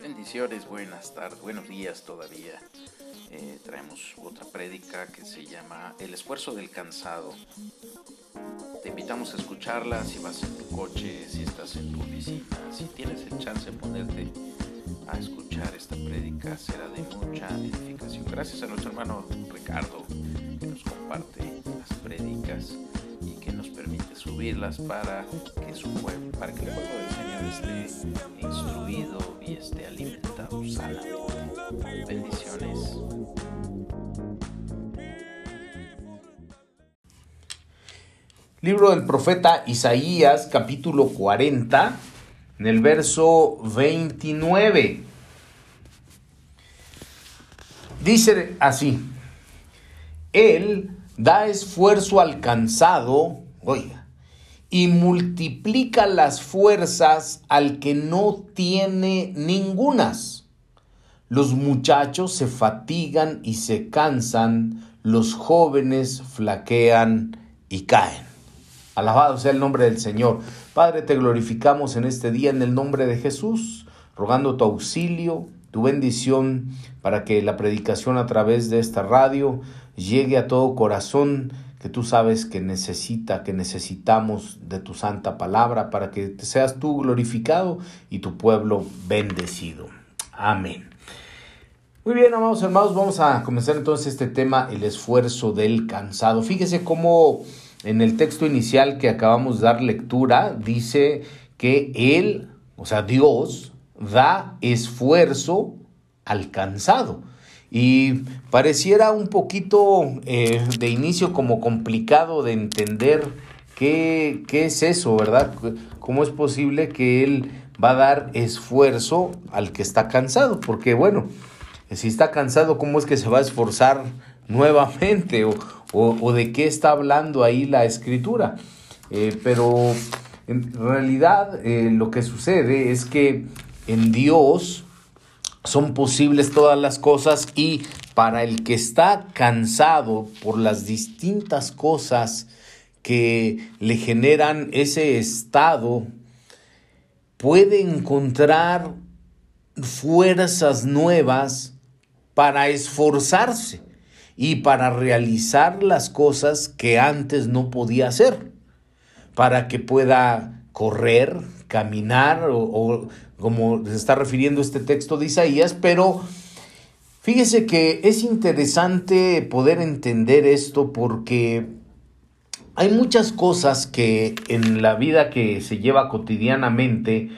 Bendiciones, buenas tardes, buenos días todavía. Eh, traemos otra prédica que se llama El esfuerzo del cansado. Te invitamos a escucharla si vas en tu coche, si estás en tu oficina, si tienes el chance de ponerte a escuchar esta prédica, será de mucha edificación. Gracias a nuestro hermano Ricardo que nos comparte las prédicas subirlas para que su pueblo, para que el pueblo del Señor esté instruido y esté alimentado sanamente. Bendiciones. Libro del profeta Isaías, capítulo 40, en el verso 29. Dice así, Él da esfuerzo al cansado, oiga, y multiplica las fuerzas al que no tiene ningunas. Los muchachos se fatigan y se cansan, los jóvenes flaquean y caen. Alabado sea el nombre del Señor. Padre, te glorificamos en este día en el nombre de Jesús, rogando tu auxilio, tu bendición, para que la predicación a través de esta radio llegue a todo corazón que tú sabes que necesita, que necesitamos de tu santa palabra, para que seas tú glorificado y tu pueblo bendecido. Amén. Muy bien, amados hermanos, vamos a comenzar entonces este tema, el esfuerzo del cansado. Fíjese cómo en el texto inicial que acabamos de dar lectura, dice que Él, o sea, Dios, da esfuerzo al cansado. Y pareciera un poquito eh, de inicio como complicado de entender qué, qué es eso, ¿verdad? ¿Cómo es posible que Él va a dar esfuerzo al que está cansado? Porque bueno, si está cansado, ¿cómo es que se va a esforzar nuevamente? O, o, de qué está hablando ahí la escritura. Eh, pero en realidad eh, lo que sucede es que en Dios son posibles todas las cosas y para el que está cansado por las distintas cosas que le generan ese estado, puede encontrar fuerzas nuevas para esforzarse y para realizar las cosas que antes no podía hacer, para que pueda correr, caminar o, como se está refiriendo este texto de Isaías, pero fíjese que es interesante poder entender esto porque hay muchas cosas que en la vida que se lleva cotidianamente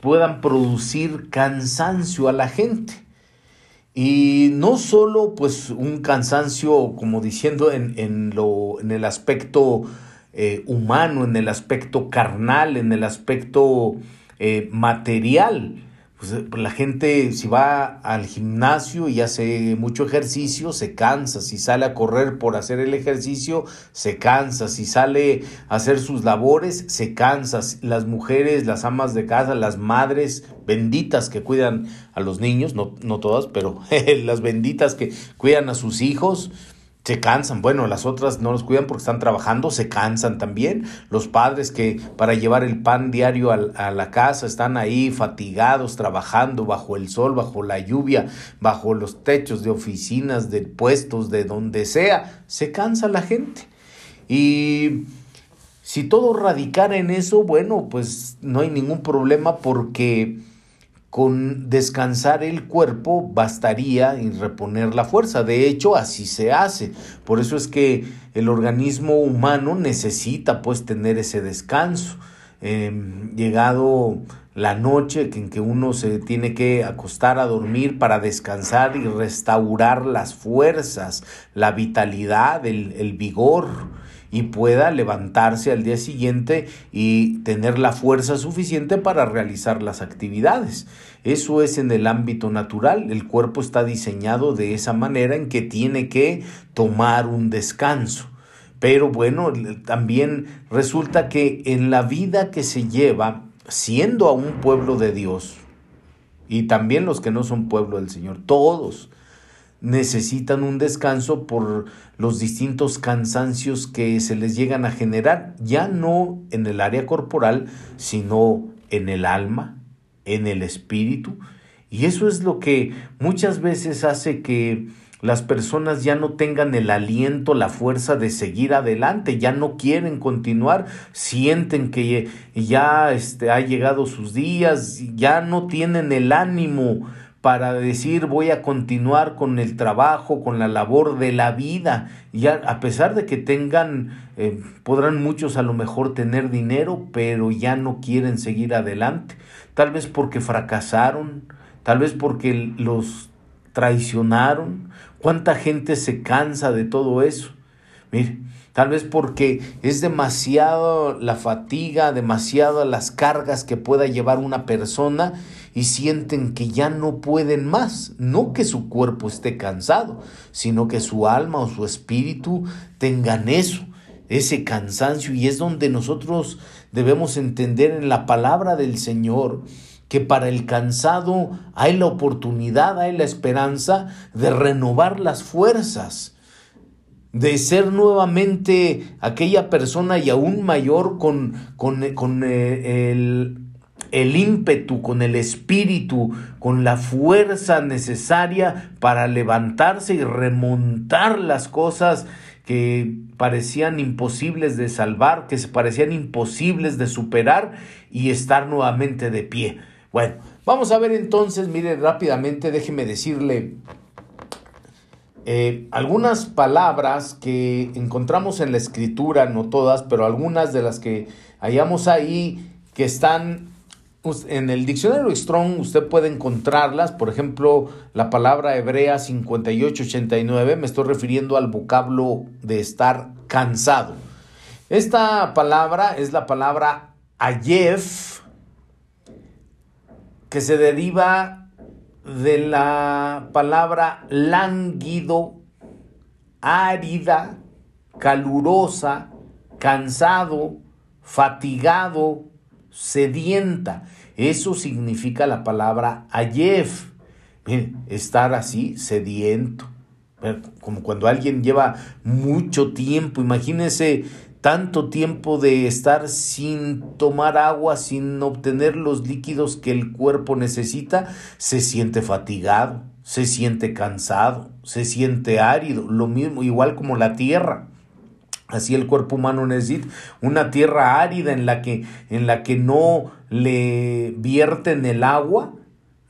puedan producir cansancio a la gente. Y no solo pues un cansancio, como diciendo, en, en, lo, en el aspecto eh, humano, en el aspecto carnal, en el aspecto eh, material, pues, eh, la gente si va al gimnasio y hace mucho ejercicio, se cansa. Si sale a correr por hacer el ejercicio, se cansa. Si sale a hacer sus labores, se cansa. Las mujeres, las amas de casa, las madres benditas que cuidan a los niños, no, no todas, pero las benditas que cuidan a sus hijos, se cansan. Bueno, las otras no los cuidan porque están trabajando, se cansan también. Los padres que para llevar el pan diario a, la casa están ahí fatigados, trabajando bajo el sol, bajo la lluvia, bajo los techos de oficinas, de puestos, de donde sea. Se cansa la gente. Y si todo radicara en eso, bueno, pues no hay ningún problema porque con descansar el cuerpo bastaría en reponer la fuerza. De hecho, así se hace. Por eso es que el organismo humano necesita pues tener ese descanso. Em, llegado la noche en que uno se tiene que acostar a dormir para descansar y restaurar las fuerzas, la vitalidad, el, el vigor y pueda levantarse al día siguiente y tener la fuerza suficiente para realizar las actividades. Eso es en el ámbito natural, el cuerpo está diseñado de esa manera en que tiene que tomar un descanso. Pero bueno, también resulta que en la vida que se lleva, siendo a un pueblo de Dios, y también los que no son pueblo del Señor, todos, necesitan un descanso por los distintos cansancios que se les llegan a generar, ya no en el área corporal, sino en el alma, en el espíritu. Y eso es lo que muchas veces hace que las personas ya no tengan el aliento, la fuerza de seguir adelante, ya no quieren continuar, sienten que ya este, ha llegado sus días, ya no tienen el ánimo para decir voy a continuar con el trabajo, con la labor de la vida. Ya a pesar de que tengan, eh, podrán muchos a lo mejor tener dinero, pero ya no quieren seguir adelante. Tal vez porque fracasaron, tal vez porque los traicionaron. ¿Cuánta gente se cansa de todo eso? Mire, tal vez porque es demasiado la fatiga, demasiado las cargas que pueda llevar una persona y sienten que ya no pueden más. No que su cuerpo esté cansado, sino que su alma o su espíritu tengan eso, ese cansancio. Y es donde nosotros debemos entender en la palabra del Señor que para el cansado hay la oportunidad, hay la esperanza de renovar las fuerzas, de ser nuevamente aquella persona y aún mayor con, con, con eh, el el ímpetu, con el espíritu, con la fuerza necesaria para levantarse y remontar las cosas que parecían imposibles de salvar, que se parecían imposibles de superar y estar nuevamente de pie. Bueno, vamos a ver entonces, mire rápidamente, déjeme decirle eh, algunas palabras que encontramos en la escritura, no todas, pero algunas de las que hallamos ahí que están en el diccionario Strong usted puede encontrarlas, por ejemplo, la palabra hebrea 5889, me estoy refiriendo al vocablo de estar cansado. Esta palabra es la palabra ayef, que se deriva de la palabra lánguido, árida, calurosa, cansado, fatigado, sedienta. Eso significa la palabra ayef. estar así, sediento. Como cuando alguien lleva mucho tiempo, imagínense tanto tiempo de estar sin tomar agua, sin obtener los líquidos que el cuerpo necesita, se siente fatigado, se siente cansado, se siente árido, lo mismo, igual como la tierra. Así el cuerpo humano necesita una tierra árida en la que, en la que no le vierten el agua,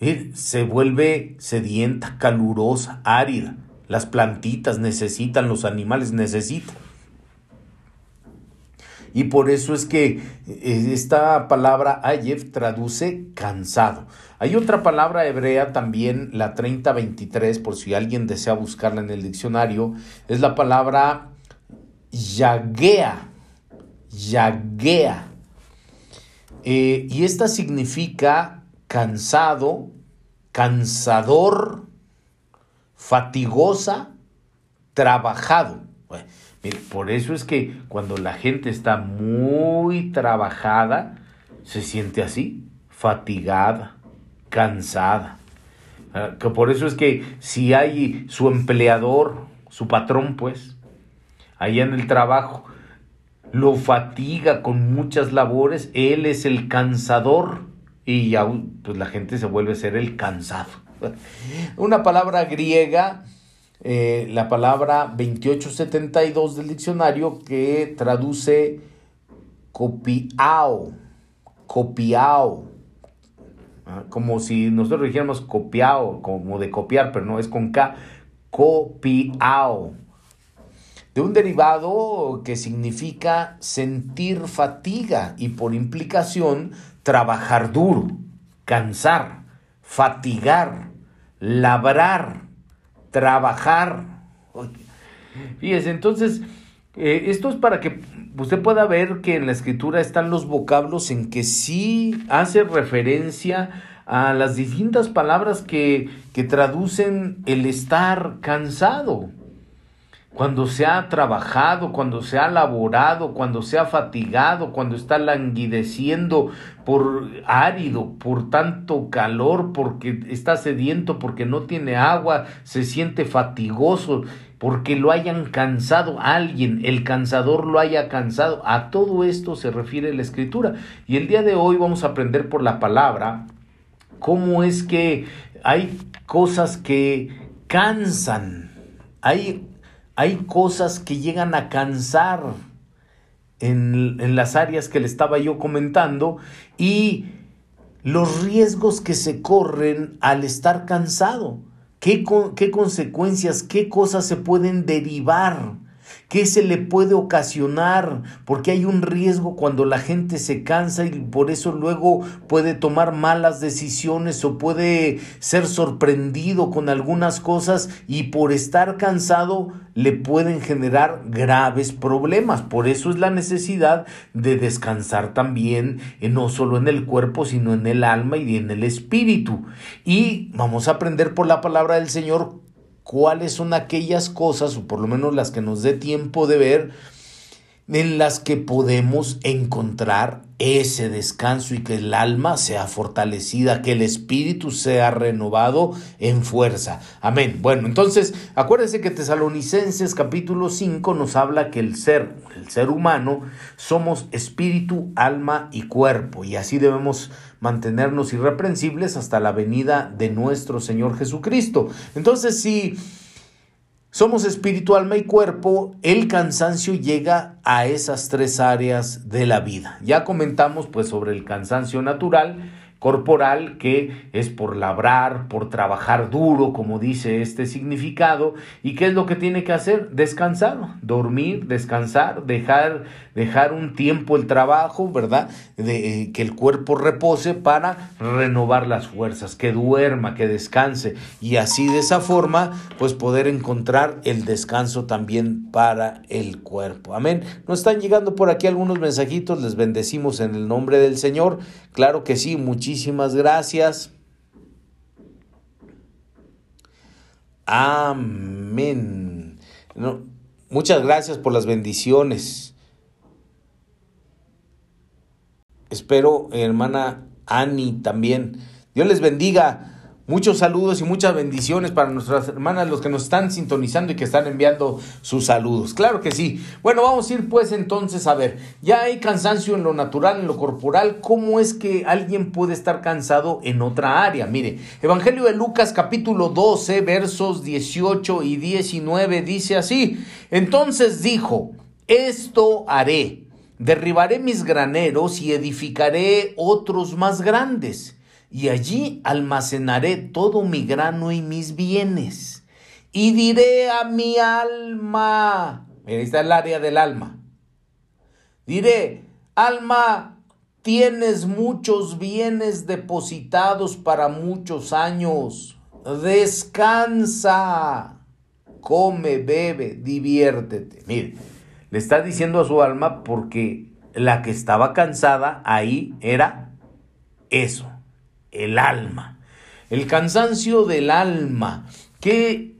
eh, se vuelve sedienta, calurosa, árida. Las plantitas necesitan, los animales necesitan. Y por eso es que eh, esta palabra ayef traduce cansado. Hay otra palabra hebrea también, la 3023, por si alguien desea buscarla en el diccionario, es la palabra yaguea, yaguea. Eh, y esta significa cansado, cansador, fatigosa, trabajado. por eso es que cuando la gente está muy trabajada, se siente así, fatigada, cansada. Ah, que por eso es que si hay su empleador, su patrón, pues, allá en el trabajo, lo fatiga con muchas labores, él es el cansador. Y ya pues la gente se vuelve a ser el cansado. Una palabra griega, eh, la palabra 2872 del diccionario que traduce copiao, copiao, ah, como si nosotros dijéramos copiao, como de copiar, pero no es con K, copiao de un derivado que significa sentir fatiga y por implicación trabajar duro, cansar, fatigar, labrar, trabajar. Fíjese, entonces, eh, esto es para que usted pueda ver que en la escritura están los vocablos en que sí hace referencia a las distintas palabras que, que traducen el estar cansado cuando se ha trabajado, cuando se ha laborado, cuando se ha fatigado, cuando está languideciendo por árido, por tanto calor, porque está sediento, porque no tiene agua, se siente fatigoso, porque lo hayan cansado alguien, el cansador lo haya cansado. A todo esto se refiere la escritura. Y el día de hoy vamos a aprender por la palabra cómo es que hay cosas que cansan, hay, hay cosas que llegan a cansar en, en las áreas que le estaba yo comentando y los riesgos que se corren al estar cansado, qué, qué consecuencias, qué cosas se pueden derivar ¿Qué se le puede ocasionar? Porque hay un riesgo cuando la gente se cansa y por eso luego puede tomar malas decisiones o puede ser sorprendido con algunas cosas y por estar cansado le pueden generar graves problemas. Por eso es la necesidad de descansar también, eh, no solo en el cuerpo, sino en el alma y en el espíritu. Y vamos a aprender por la palabra del Señor cuáles son aquellas cosas, o por lo menos las que nos dé tiempo de ver, en las que podemos encontrar ese descanso y que el alma sea fortalecida, que el espíritu sea renovado en fuerza. Amén. Bueno, entonces, acuérdense que Tesalonicenses capítulo 5 nos habla que el ser, el ser humano, somos espíritu, alma y cuerpo, y así debemos mantenernos irreprensibles hasta la venida de nuestro Señor Jesucristo. Entonces, si somos espíritu, alma y cuerpo, el cansancio llega a esas tres áreas de la vida. Ya comentamos pues sobre el cansancio natural, corporal, que es por labrar, por trabajar duro, como dice este significado. ¿Y qué es lo que tiene que hacer? Descansar, dormir, descansar, dejar, dejar un tiempo el trabajo, ¿verdad? De, eh, que el cuerpo repose para renovar las fuerzas, que duerma, que descanse. Y así de esa forma, pues poder encontrar el descanso también para el cuerpo. Amén. Nos están llegando por aquí algunos mensajitos, les bendecimos en el nombre del Señor. Claro que sí, muchísimas gracias. Amén. muchas gracias por las bendiciones. Espero, hermana Ani, también. Dios les bendiga. Muchos saludos y muchas bendiciones para nuestras hermanas, los que nos están sintonizando y que están enviando sus saludos. Claro que sí. Bueno, vamos a ir pues entonces a ver, ya hay cansancio en lo natural, en lo corporal. ¿Cómo es que alguien puede estar cansado en otra área? Mire, Evangelio de Lucas capítulo 12, versos 18 y 19 dice así. Entonces dijo, esto haré, derribaré mis graneros y edificaré otros más grandes y allí almacenaré todo mi grano y mis bienes. Y diré a mi alma, ahí está el área del alma, diré, alma, tienes muchos bienes depositados para muchos años, descansa, come, bebe, diviértete. Mire, le está diciendo a su alma porque la que estaba cansada ahí era eso el alma. El cansancio del alma, que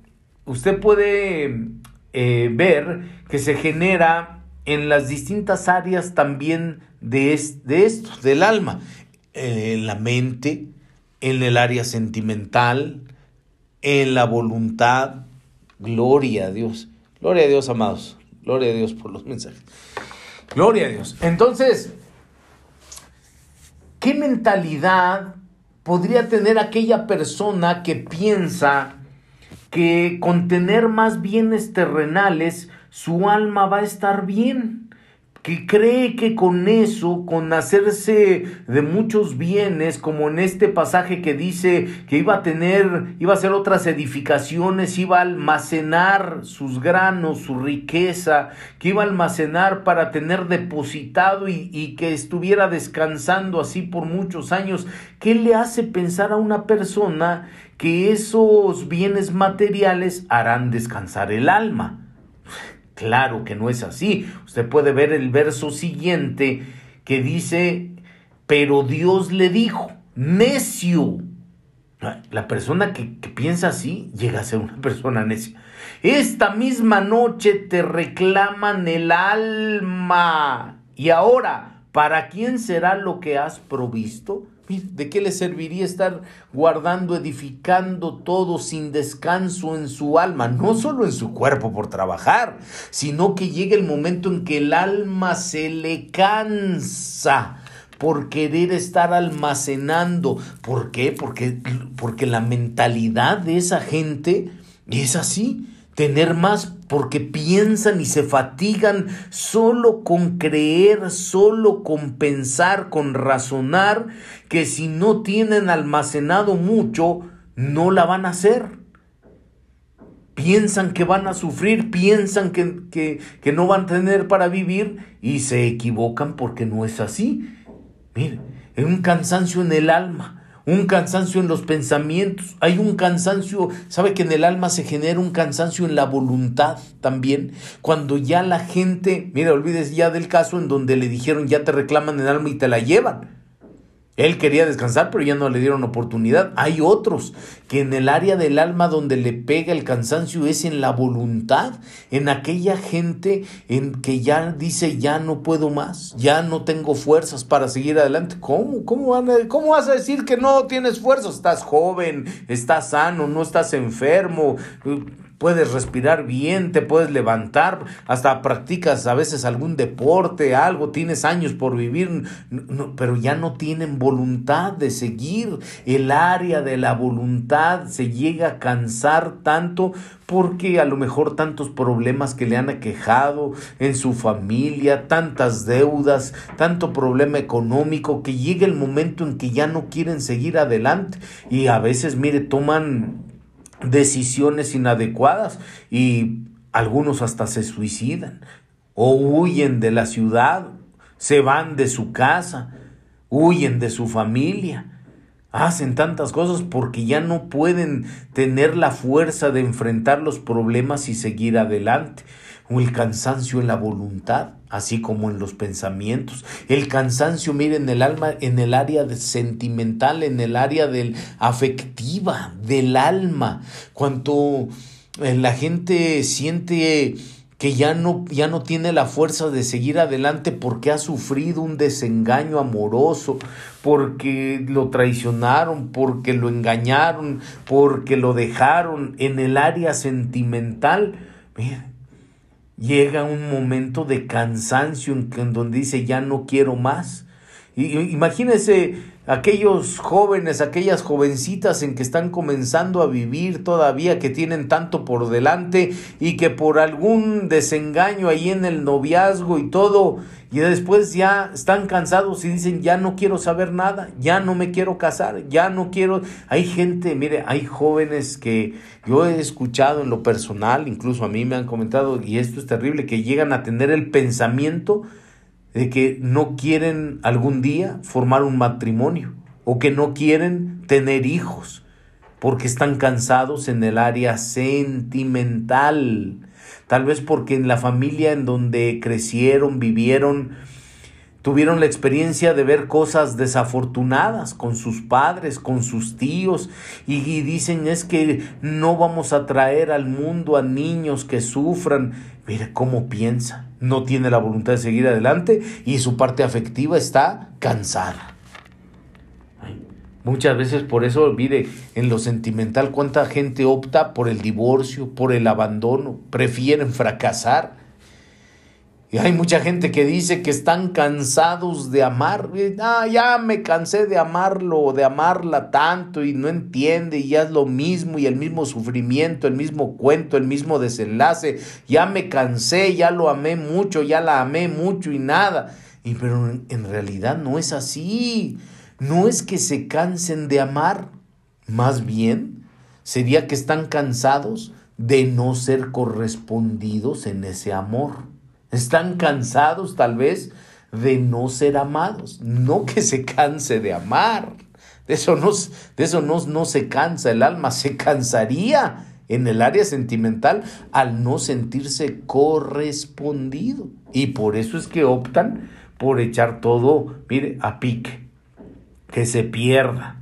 usted puede eh, ver que se genera en las distintas áreas también de, de esto, del alma, en la mente, en el área sentimental, en la voluntad. Gloria a Dios. Gloria a Dios, amados. Gloria a Dios por los mensajes. Gloria a Dios. Entonces, ¿qué mentalidad podría tener aquella persona que piensa que con tener más bienes terrenales su alma va a estar bien que cree que con eso, con hacerse de muchos bienes, como en este pasaje que dice que iba a tener, iba a hacer otras edificaciones, iba a almacenar sus granos, su riqueza, que iba a almacenar para tener depositado y, y que estuviera descansando así por muchos años, ¿qué le hace pensar a una persona que esos bienes materiales harán descansar el alma? Claro que no es así. Usted puede ver el verso siguiente que dice, pero Dios le dijo, necio. La persona que, que, piensa así llega a ser una persona necia. Esta misma noche te reclaman el alma. Y ahora, ¿para quién será lo que has provisto? ¿De qué le serviría estar guardando, edificando todo sin descanso en su alma? No solo en su cuerpo por trabajar, sino que llega el momento en que el alma se le cansa. por querer estar almacenando. ¿Por qué? Porque, porque la mentalidad de esa gente es así, tener más porque piensan y se fatigan solo con creer, solo con pensar, con razonar, que si no tienen almacenado mucho, no la van a hacer. Piensan que van a sufrir, piensan que, que, que no van a tener para vivir y se equivocan porque no es así. Mire, es un cansancio en el alma, un cansancio en los pensamientos, hay un cansancio, sabe que en el alma se genera un cansancio en la voluntad también, cuando ya la gente, mira, olvides ya del caso en donde le dijeron ya te reclaman el alma y te la llevan. Él quería descansar, pero ya no le dieron oportunidad. Hay otros que en el área del alma donde le pega el cansancio es en la voluntad, en aquella gente en que ya dice ya no puedo más, ya no tengo fuerzas para seguir adelante. ¿Cómo? ¿Cómo, van a, cómo vas a decir que no tienes fuerzas? Estás joven, estás sano, no estás enfermo puedes respirar bien, te puedes levantar, hasta practicas a veces algún deporte, algo, tienes años por vivir, pero ya no tienen voluntad de seguir. El área de la voluntad se llega a cansar tanto porque a lo mejor tantos problemas que le han aquejado en su familia, tantas deudas, tanto problema económico, que llega el momento en que ya no quieren seguir adelante y a veces, mire, toman decisiones inadecuadas y algunos hasta se suicidan o huyen de la ciudad, se van de su casa, huyen de su familia. Hacen tantas cosas porque ya no pueden tener la fuerza de enfrentar los problemas y seguir adelante o el cansancio en la voluntad, así como en los pensamientos. El cansancio, miren, en el alma, en el área sentimental, en el área del afectiva, del alma. Cuanto eh, la gente siente que ya no, ya no tiene la fuerza de seguir adelante porque ha sufrido un desengaño amoroso, porque lo traicionaron, porque lo engañaron, porque lo dejaron en el área sentimental. Miren, llega un momento de cansancio en, donde dice ya no quiero más. Y, aquellos jóvenes, aquellas jovencitas en que están comenzando a vivir todavía, que tienen tanto por delante y que por algún desengaño ahí en el noviazgo y todo, y después ya están cansados y dicen, ya no quiero saber nada, ya no me quiero casar, ya no quiero... Hay gente, mire, hay jóvenes que yo he escuchado en lo personal, incluso a mí me han comentado, y esto es terrible, que llegan a tener el pensamiento de que no quieren algún día formar un matrimonio o que no quieren tener hijos porque están cansados en el área sentimental tal vez porque en la familia en donde crecieron, vivieron, tuvieron la experiencia de ver cosas desafortunadas con sus padres, con sus tíos, y, dicen es que no vamos a traer al mundo a niños que sufran. Mire cómo piensa, no tiene la voluntad de seguir adelante y su parte afectiva está cansada. Muchas veces por eso, mire, en lo sentimental, cuánta gente opta por el divorcio, por el abandono, prefieren fracasar. Y hay mucha gente que dice que están cansados de amar. Ah, ya me cansé de amarlo, de amarla tanto y no entiende y ya es lo mismo y el mismo sufrimiento, el mismo cuento, el mismo desenlace. Ya me cansé, ya lo amé mucho, ya la amé mucho y nada. Y pero en realidad no es así no es que se cansen de amar, más bien sería que están cansados de no ser correspondidos en ese amor. Están cansados tal vez de no ser amados, no que se canse de amar. De eso no, de eso no, no se cansa el alma, se cansaría en el área sentimental al no sentirse correspondido. Y por eso es que optan por echar todo, mire, a pique que se pierda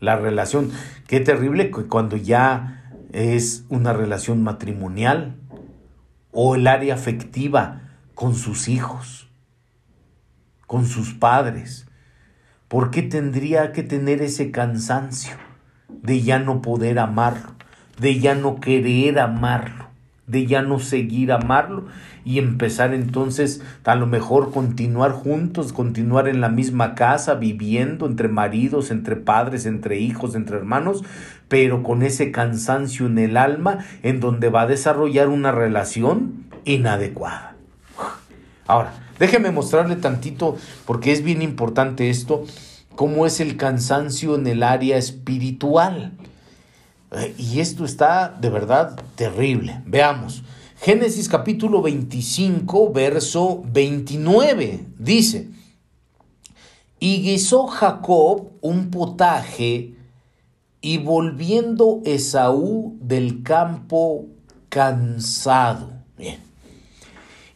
la relación. Qué terrible cuando ya es una relación matrimonial o el área afectiva con sus hijos, con sus padres. ¿Por qué tendría que tener ese cansancio de ya no poder amarlo, de ya no querer amarlo, de ya no seguir amarlo? y empezar entonces a lo mejor continuar juntos, continuar en la misma casa, viviendo entre maridos, entre padres, entre hijos, entre hermanos, pero con ese cansancio en el alma en donde va a desarrollar una relación inadecuada. Ahora, déjeme mostrarle tantito, porque es bien importante esto, cómo es el cansancio en el área espiritual. Eh, y esto está de verdad terrible. Veamos. Génesis capítulo 25, verso 29. Dice, y guisó Jacob un potaje y volviendo Esaú del campo cansado. Bien.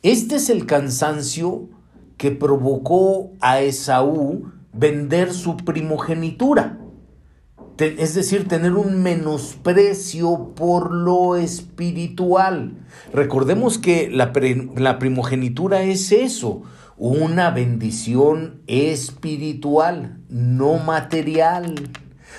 Este es el cansancio que provocó a Esaú vender su primogenitura. Es decir, tener un menosprecio por lo espiritual. Recordemos que la, primogenitura es eso, una bendición espiritual, no material.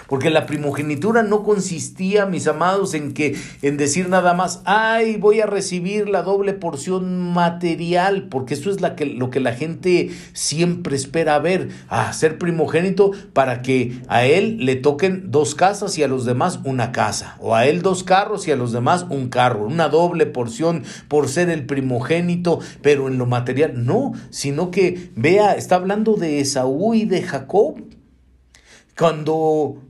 Porque la primogenitura no consistía, mis amados, en que en decir nada más, ay, voy a recibir la doble porción material, porque eso es la que, lo que la gente siempre espera ver, a ser primogénito para que a él le toquen dos casas y a los demás una casa, o a él dos carros y a los demás un carro, una doble porción por ser el primogénito, pero en lo material no, sino que vea, está hablando de Esaú y de Jacob. Cuando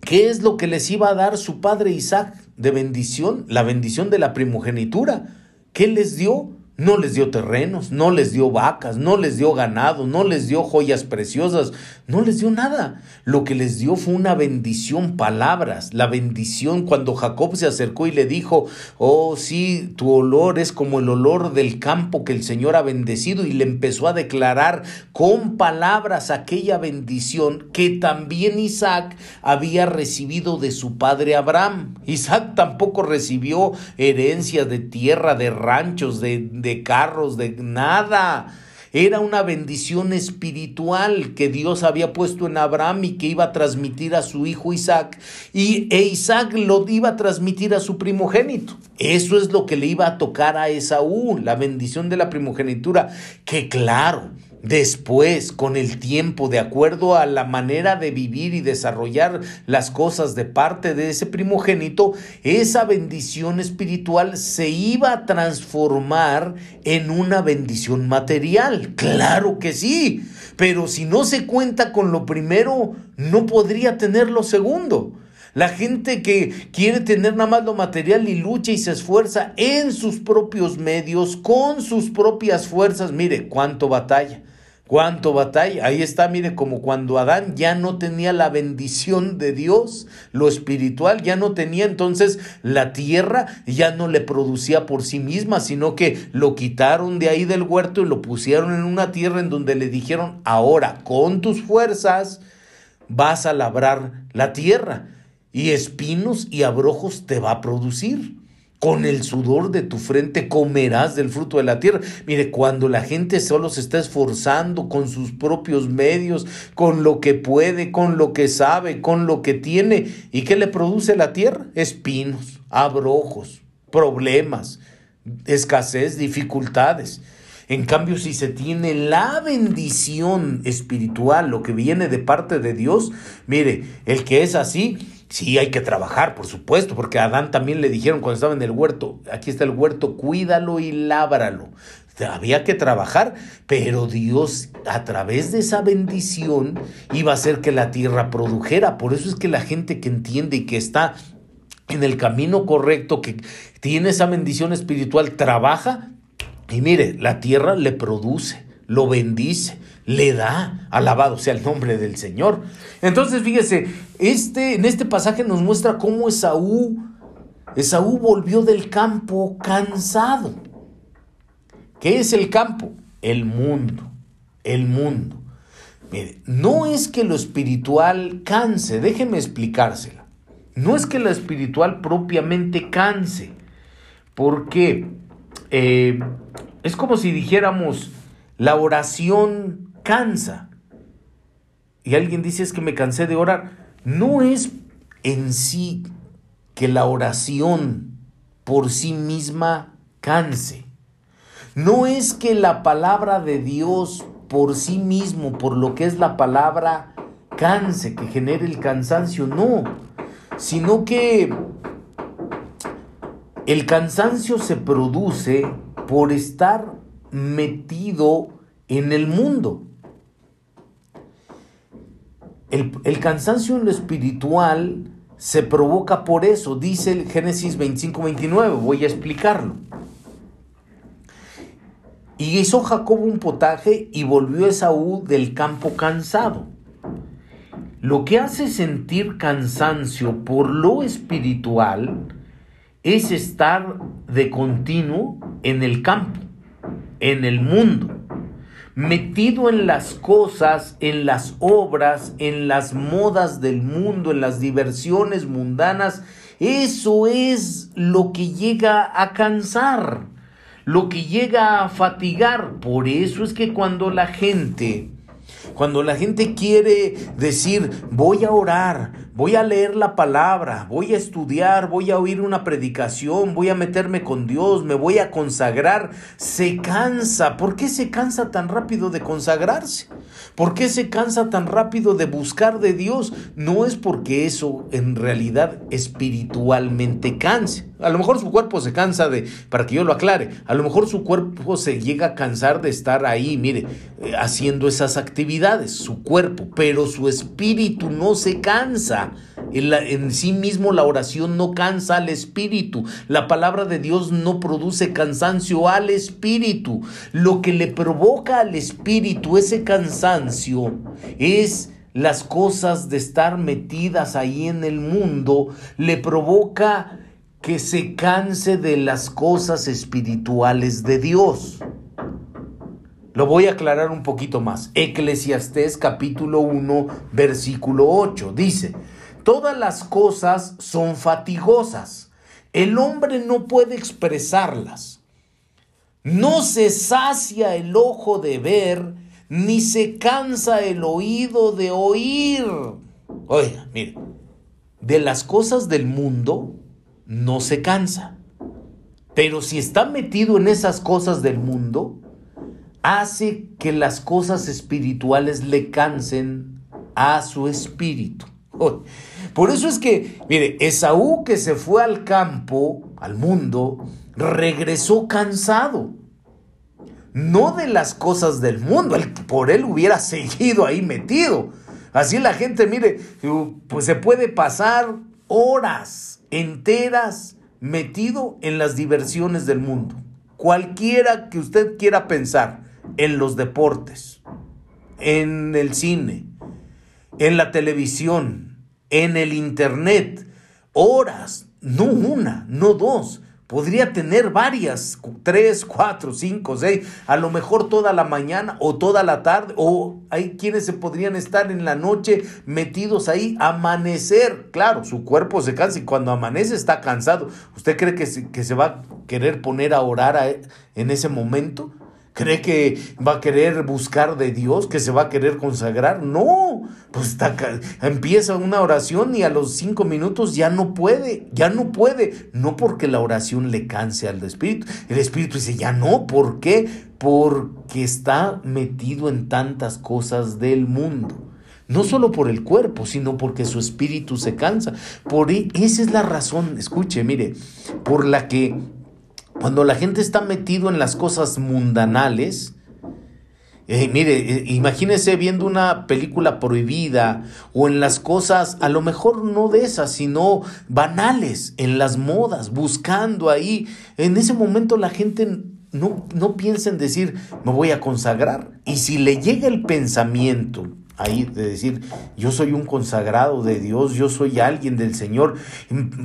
¿Qué es lo que les iba a dar su padre Isaac de bendición? La bendición de la primogenitura. ¿Qué les dio? No les dio terrenos, no les dio vacas, no les dio ganado, no les dio joyas preciosas, no les dio nada. Lo que les dio fue una bendición, palabras. La bendición cuando Jacob se acercó y le dijo, oh sí, tu olor es como el olor del campo que el Señor ha bendecido y le empezó a declarar con palabras aquella bendición que también Isaac había recibido de su padre Abraham. Isaac tampoco recibió herencias de tierra, de ranchos, de carros, de nada. Era una bendición espiritual que Dios había puesto en Abraham y que iba a transmitir a su hijo Isaac. Y e Isaac lo iba a transmitir a su primogénito. Eso es lo que le iba a tocar a Esaú, la bendición de la primogenitura. Que claro, Después, con el tiempo, de acuerdo a la manera de vivir y desarrollar las cosas de parte de ese primogénito, esa bendición espiritual se iba a transformar en una bendición material. Claro que sí, pero si no se cuenta con lo primero, no podría tener lo segundo. La gente que quiere tener nada más lo material y lucha y se esfuerza en sus propios medios, con sus propias fuerzas, mire cuánto batalla. Cuánto batalla. Ahí está, mire, como cuando Adán ya no tenía la bendición de Dios, lo espiritual ya no tenía, entonces la tierra ya no le producía por sí misma, sino que lo quitaron de ahí del huerto y lo pusieron en una tierra en donde le dijeron, ahora con tus fuerzas vas a labrar la tierra y espinos y abrojos te va a producir con el sudor de tu frente comerás del fruto de la tierra. Mire, cuando la gente solo se está esforzando con sus propios medios, con lo que puede, con lo que sabe, con lo que tiene, ¿y qué le produce la tierra? Espinos, abrojos, problemas, escasez, dificultades. En cambio, si se tiene la bendición espiritual, lo que viene de parte de Dios, mire, el que es así, Sí, hay que trabajar, por supuesto, porque a Adán también le dijeron cuando estaba en el huerto, aquí está el huerto, cuídalo y lábralo. Había que trabajar, pero Dios a través de esa bendición iba a hacer que la tierra produjera. Por eso es que la gente que entiende y que está en el camino correcto, que tiene esa bendición espiritual, trabaja y mire, la tierra le produce, lo bendice le da. Alabado sea el nombre del Señor. Entonces, fíjese, este, en este pasaje nos muestra cómo Esaú, Esaú volvió del campo cansado. ¿Qué es el campo? El mundo, el mundo. No es que lo espiritual canse, déjeme explicárselo. No es que lo espiritual propiamente canse, porque eh, es como si dijéramos, la oración cansa. Y alguien dice es que me cansé de orar. No es en sí que la oración por sí misma canse. No es que la palabra de Dios por sí mismo, por lo que es la palabra, canse, que genere el cansancio, no, sino que el cansancio se produce por estar metido en el mundo. El, cansancio en lo espiritual se provoca por eso, dice el Génesis 25-29, voy a explicarlo. Y hizo Jacob un potaje y volvió Esaú del campo cansado. Lo que hace sentir cansancio por lo espiritual es estar de continuo en el campo, en el mundo, metido en las cosas, en las obras, en las modas del mundo, en las diversiones mundanas. Eso es lo que llega a cansar, lo que llega a fatigar. Por eso es que cuando la gente cuando la gente quiere decir, voy a orar, voy a leer la palabra, voy a estudiar, voy a oír una predicación, voy a meterme con Dios, me voy a consagrar, se cansa. ¿Por qué se cansa tan rápido de consagrarse? ¿Por qué se cansa tan rápido de buscar de Dios? No es porque eso en realidad espiritualmente canse. A lo mejor su cuerpo se cansa de, para que yo lo aclare, a lo mejor su cuerpo se llega a cansar de estar ahí, mire, eh, haciendo esas actividades, su cuerpo, pero su espíritu no se cansa. En, sí mismo la oración no cansa al espíritu. La palabra de Dios no produce cansancio al espíritu. Lo que le provoca al espíritu ese cansancio es las cosas de estar metidas ahí en el mundo, le provoca que se canse de las cosas espirituales de Dios. Lo voy a aclarar un poquito más. Eclesiastés capítulo 1, versículo 8 dice, todas las cosas son fatigosas. El hombre no puede expresarlas. No se sacia el ojo de ver, ni se cansa el oído de oír. Oiga, mire, de las cosas del mundo, no se cansa. Pero si está metido en esas cosas del mundo, hace que las cosas espirituales le cansen a su espíritu. Por eso es que, mire, Esaú que se fue al campo, al mundo, regresó cansado. No de las cosas del mundo, por él hubiera seguido ahí metido. Así la gente, mire, pues se puede pasar horas enteras metido en las diversiones del mundo. Cualquiera que usted quiera pensar en los deportes, en el cine, en la televisión, en el internet, horas, no una, no dos, Podría tener varias, tres, cuatro, cinco, seis, a lo mejor toda la mañana o toda la tarde, o hay quienes se podrían estar en la noche metidos ahí, amanecer. Claro, su cuerpo se cansa y cuando amanece está cansado. ¿Usted cree que se, que se va a querer poner a orar en ese momento? ¿Cree que va a querer buscar de Dios, que se va a querer consagrar? No, pues está, empieza una oración y a los cinco minutos ya no puede, ya no puede. No porque la oración le canse al Espíritu. El Espíritu dice, ya no, ¿por qué? Porque está metido en tantas cosas del mundo. No solo por el cuerpo, sino porque su espíritu se cansa. Por e, esa es la razón, escuche, mire, por la que cuando la gente está metido en las cosas mundanales, eh, mire, eh, imagínese viendo una película prohibida o en las cosas, a lo mejor no de esas, sino banales, en las modas, buscando ahí. En ese momento la gente no, no piensa en decir, me voy a consagrar. Y si le llega el pensamiento, ahí de decir, yo soy un consagrado de Dios, yo soy alguien del Señor,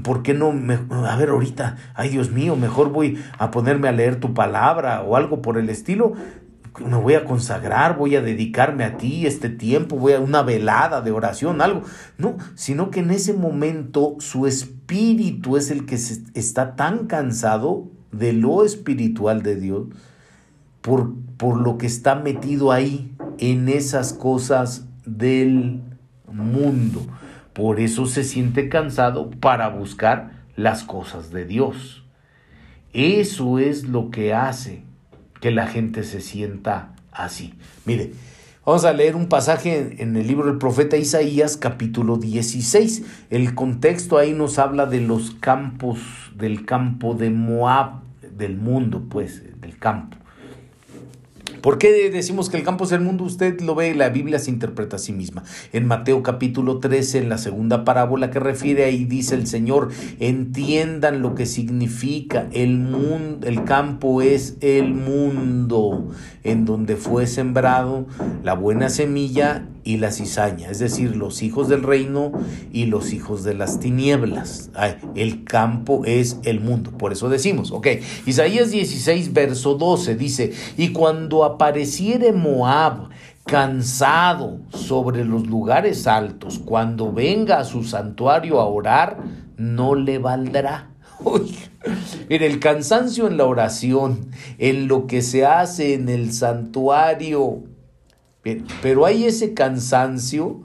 ¿por qué no? Me, a ver, ahorita, ay Dios mío, mejor voy a ponerme a leer tu palabra o algo por el estilo. Me voy a consagrar, voy a dedicarme a ti este tiempo, voy a una velada de oración, algo. No, sino que en ese momento su espíritu es el que está tan cansado de lo espiritual de Dios por, por lo que está metido ahí en esas cosas del mundo. Por eso se siente cansado para buscar las cosas de Dios. Eso es lo que hace que la gente se sienta así. Mire, vamos a leer un pasaje en el libro del profeta Isaías capítulo 16. El contexto ahí nos habla de los campos, del campo de Moab, del mundo, pues, del campo. ¿Por qué decimos que el campo es el mundo? Usted lo ve, la Biblia se interpreta a sí misma. En Mateo capítulo 13, en la segunda parábola que refiere ahí, dice el Señor, entiendan lo que significa el mundo, el campo es el mundo en donde fue sembrado la buena semilla y la cizaña, es decir, los hijos del reino y los hijos de las tinieblas. el campo es el mundo, por eso decimos, ok, Isaías 16, verso 12 dice, y cuando apareciere Moab, cansado sobre los lugares altos, cuando venga a su santuario a orar, no le valdrá. Uy, mire, el cansancio en la oración, en lo que se hace en el santuario, pero hay ese cansancio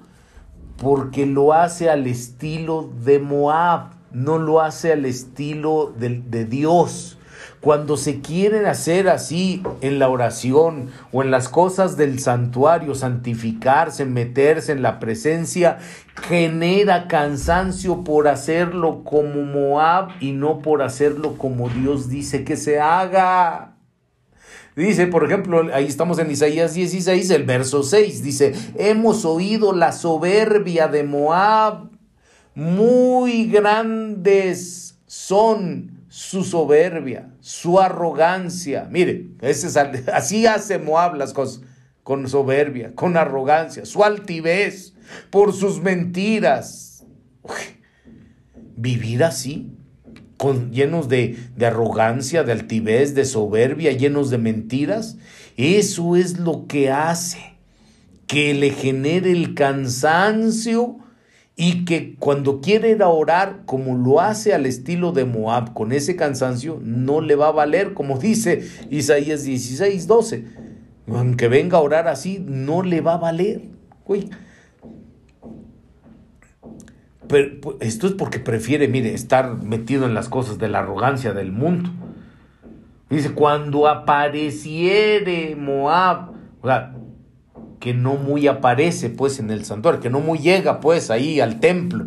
porque lo hace al estilo de Moab, no lo hace al estilo de Dios. Cuando se quieren hacer así en la oración o en las cosas del santuario, santificarse, meterse en la presencia, genera cansancio por hacerlo como Moab y no por hacerlo como Dios dice que se haga. Dice, por ejemplo, ahí estamos en Isaías 16, el verso 6, dice, hemos oído la soberbia de Moab, muy grandes son su soberbia, su arrogancia. Mire, ese así hace Moab las cosas, con soberbia, con arrogancia, su altivez, por sus mentiras. vivir así con, llenos de, de arrogancia, de altivez, de soberbia, llenos de mentiras, eso es lo que hace que le genere el cansancio y que cuando quiere ir a orar como lo hace al estilo de Moab con ese cansancio, no le va a valer, como dice Isaías 16, 12. Aunque venga a orar así, no le va a valer. Uy, pero, pues, esto es porque prefiere, mire, estar metido en las cosas de la arrogancia del mundo. Dice, cuando apareciere Moab, o sea, que no muy aparece pues en el santuario, que no muy llega pues ahí al templo,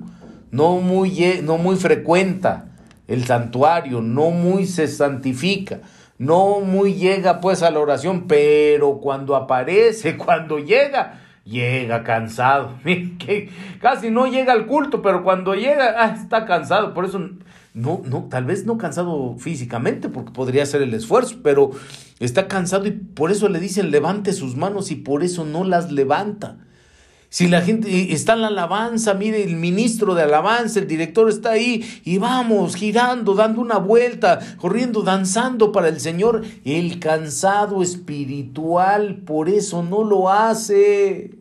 no muy, no muy frecuenta el santuario, no muy se santifica, no muy llega pues a la oración, pero cuando aparece, cuando llega, llega cansado. que casi no llega al culto, pero cuando llega ah, está cansado. Por eso no, no, tal vez no cansado físicamente, porque podría ser el esfuerzo, pero está cansado y por eso le dicen levante sus manos y por eso no las levanta. Si la gente está en la alabanza, mire, el ministro de alabanza, el director está ahí y vamos girando, dando una vuelta, corriendo, danzando para el Señor. El cansado espiritual por eso no lo hace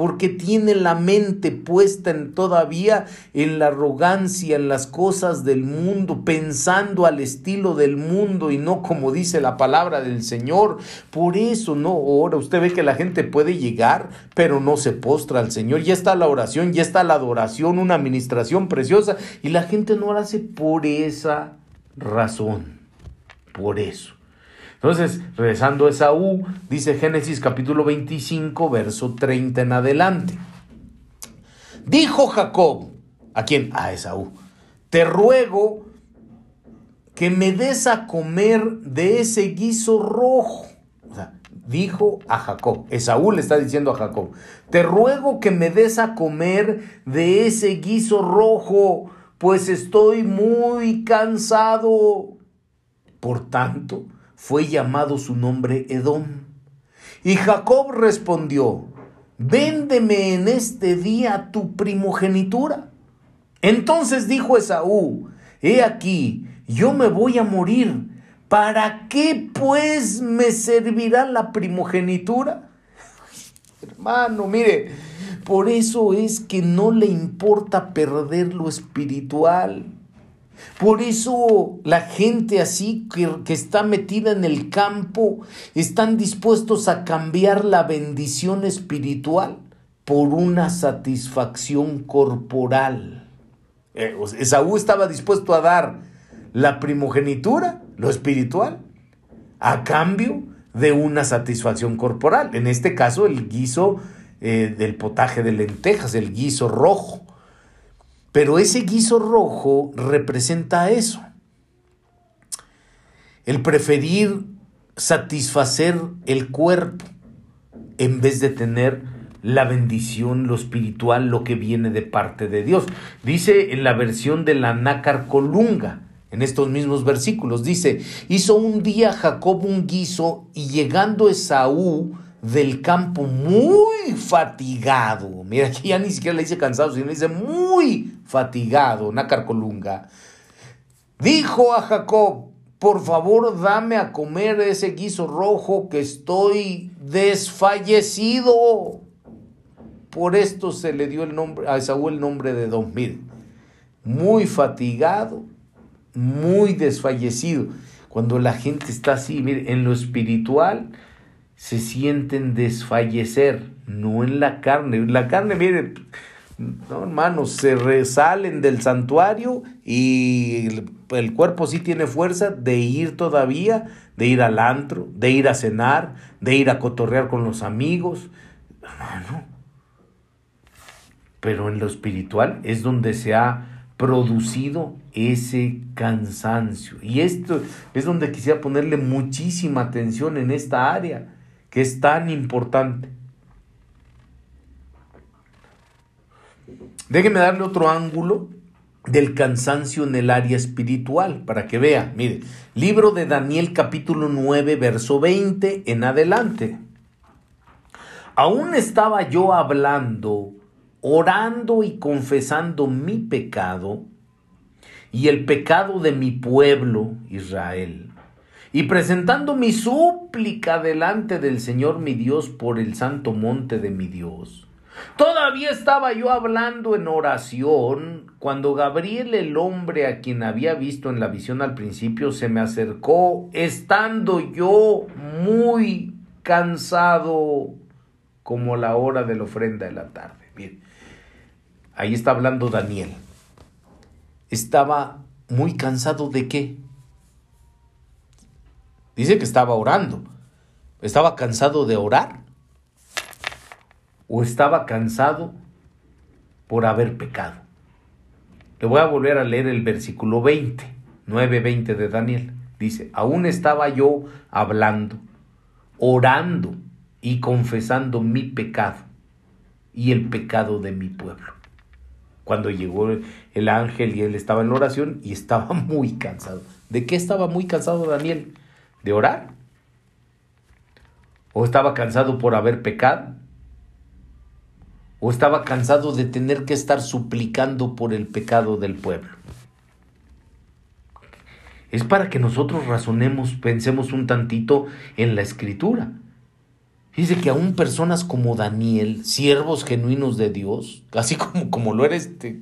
porque tiene la mente puesta en todavía en la arrogancia, en las cosas del mundo, pensando al estilo del mundo y no como dice la palabra del Señor. Por eso no ora. Usted ve que la gente puede llegar, pero no se postra al Señor. Ya está la oración, ya está la adoración, una administración preciosa y la gente no lo hace por esa razón. Por eso. Entonces, regresando a Esaú, dice Génesis capítulo 25, verso 30 en adelante. Dijo Jacob, ¿a quién? A Esaú, te ruego que me des a comer de ese guiso rojo. O sea, dijo a Jacob, Esaú le está diciendo a Jacob, te ruego que me des a comer de ese guiso rojo, pues estoy muy cansado. Por tanto, fue llamado su nombre Edom. Y Jacob respondió, véndeme en este día tu primogenitura. Entonces dijo Esaú, he aquí, yo me voy a morir. ¿Para qué pues me servirá la primogenitura? Hermano, mire, por eso es que no le importa perder lo espiritual. Por eso la gente así que, está metida en el campo están dispuestos a cambiar la bendición espiritual por una satisfacción corporal. Eh, Esaú estaba dispuesto a dar la primogenitura, lo espiritual, a cambio de una satisfacción corporal. En este caso, el guiso eh, del potaje de lentejas, el guiso rojo. Pero ese guiso rojo representa eso. El preferir satisfacer el cuerpo en vez de tener la bendición, lo espiritual, lo que viene de parte de Dios. Dice en la versión de la nácar colunga, en estos mismos versículos, dice, hizo un día Jacob un guiso y llegando Esaú del campo muy fatigado, mira aquí ya ni siquiera le dice cansado, sino le dice muy fatigado, nácar colunga, dijo a Jacob, por favor dame a comer ese guiso rojo que estoy desfallecido. Por esto se le dio el nombre, a Esaú el nombre de Don Mil. Muy fatigado, muy desfallecido. Cuando la gente está así, mire, en lo espiritual se sienten desfallecer, no en la carne. La carne, mire, no, hermanos, se resalen del santuario y el, cuerpo sí tiene fuerza de ir todavía, de ir al antro, de ir a cenar, de ir a cotorrear con los amigos. Hermano. Pero en lo espiritual es donde se ha producido ese cansancio. Y esto es donde quisiera ponerle muchísima atención en esta área, que es tan importante. Déjeme darle otro ángulo del cansancio en el área espiritual para que vea. Mire, libro de Daniel capítulo 9, verso 20 en adelante. Aún estaba yo hablando, orando y confesando mi pecado y el pecado de mi pueblo Israel, y presentando mi súplica delante del Señor mi Dios por el santo monte de mi Dios. Todavía estaba yo hablando en oración cuando Gabriel, el hombre a quien había visto en la visión al principio, se me acercó, estando yo muy cansado como la hora de la ofrenda de la tarde. Bien, ahí está hablando Daniel. Estaba muy cansado de qué? Dice que estaba orando. ¿Estaba cansado de orar? o estaba cansado por haber pecado. Le voy a volver a leer el versículo 20, 9:20 de Daniel. Dice, aún estaba yo hablando, orando y confesando mi pecado y el pecado de mi pueblo. Cuando llegó el ángel y él estaba en la oración y estaba muy cansado. ¿De qué estaba muy cansado Daniel? ¿De orar? ¿O estaba cansado por haber pecado? o estaba cansado de tener que estar suplicando por el pecado del pueblo. Es para que nosotros razonemos, pensemos un tantito en la escritura. Dice que aún personas como Daniel, siervos genuinos de Dios, así como, como lo eres este,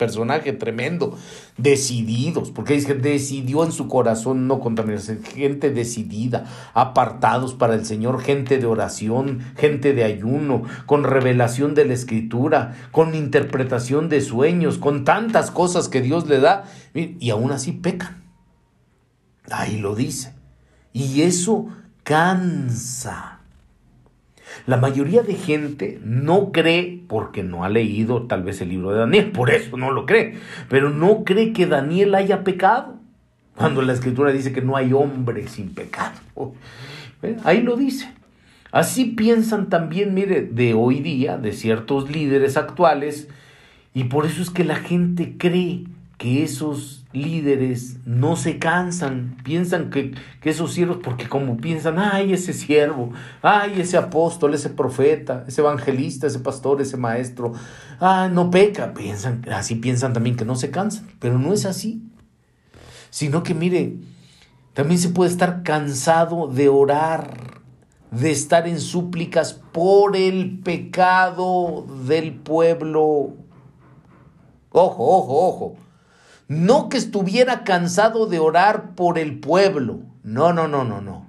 personaje tremendo, decididos, porque dice que decidió en su corazón no contaminarse, gente decidida, apartados para el Señor, gente de oración, gente de ayuno, con revelación de la escritura, con interpretación de sueños, con tantas cosas que Dios le da, y aún así pecan. Ahí lo dice. Y eso cansa. La mayoría de gente no cree, porque no ha leído tal vez el libro de Daniel, por eso no lo cree, pero no cree que Daniel haya pecado, cuando la escritura dice que no hay hombre sin pecado. Ahí lo dice. Así piensan también, mire, de hoy día, de ciertos líderes actuales, y por eso es que la gente cree que esos líderes no se cansan, piensan que, esos siervos, porque como piensan, ay, ese siervo, ay, ese apóstol, ese profeta, ese evangelista, ese pastor, ese maestro, ah, no peca, piensan, así piensan también que no se cansan, pero no es así, sino que mire, también se puede estar cansado de orar, de estar en súplicas por el pecado del pueblo. Ojo, ojo, ojo. No que estuviera cansado de orar por el pueblo. No, no, no, no, no.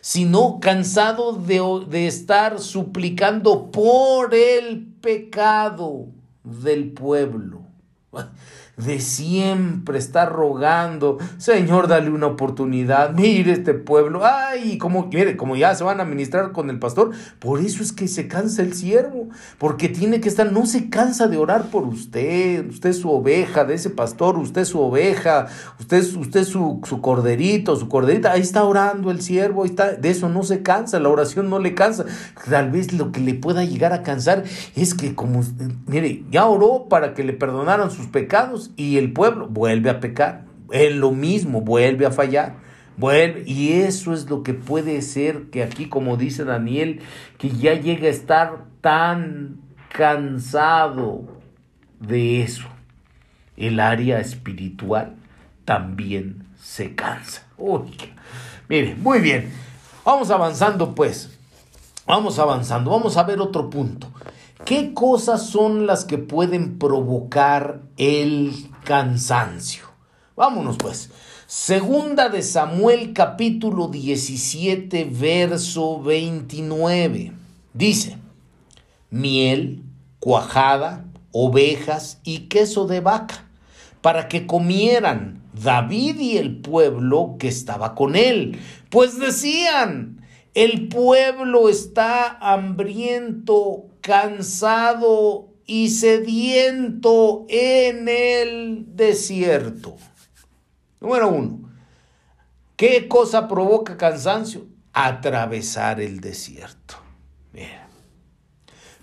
Sino cansado de, de estar suplicando por el pecado del pueblo. de siempre está rogando, Señor, dale una oportunidad, mire este pueblo, ay, como, mire, como ya se van a ministrar con el pastor, por eso es que se cansa el siervo, porque tiene que estar, no se cansa de orar por usted, usted es su oveja de ese pastor, usted es su oveja, usted usted su, su corderito, su corderita, ahí está orando el siervo, ahí está, de eso no se cansa, la oración no le cansa, tal vez lo que le pueda llegar a cansar es que como, mire, ya oró para que le perdonaran sus pecados, y el pueblo vuelve a pecar. En lo mismo, vuelve a fallar. Y eso es lo que puede ser que aquí, como dice Daniel, que ya llega a estar tan cansado de eso. El área espiritual también se cansa. mire, muy bien. Vamos avanzando pues. Vamos avanzando. Vamos a ver otro punto. ¿Qué cosas son las que pueden provocar el cansancio? Vámonos pues. Segunda de Samuel capítulo 17 verso 29. Dice, miel, cuajada, ovejas y queso de vaca, para que comieran David y el pueblo que estaba con él. Pues decían, el pueblo está hambriento cansado y sediento en el desierto. Número uno, ¿qué cosa provoca cansancio? Atravesar el desierto.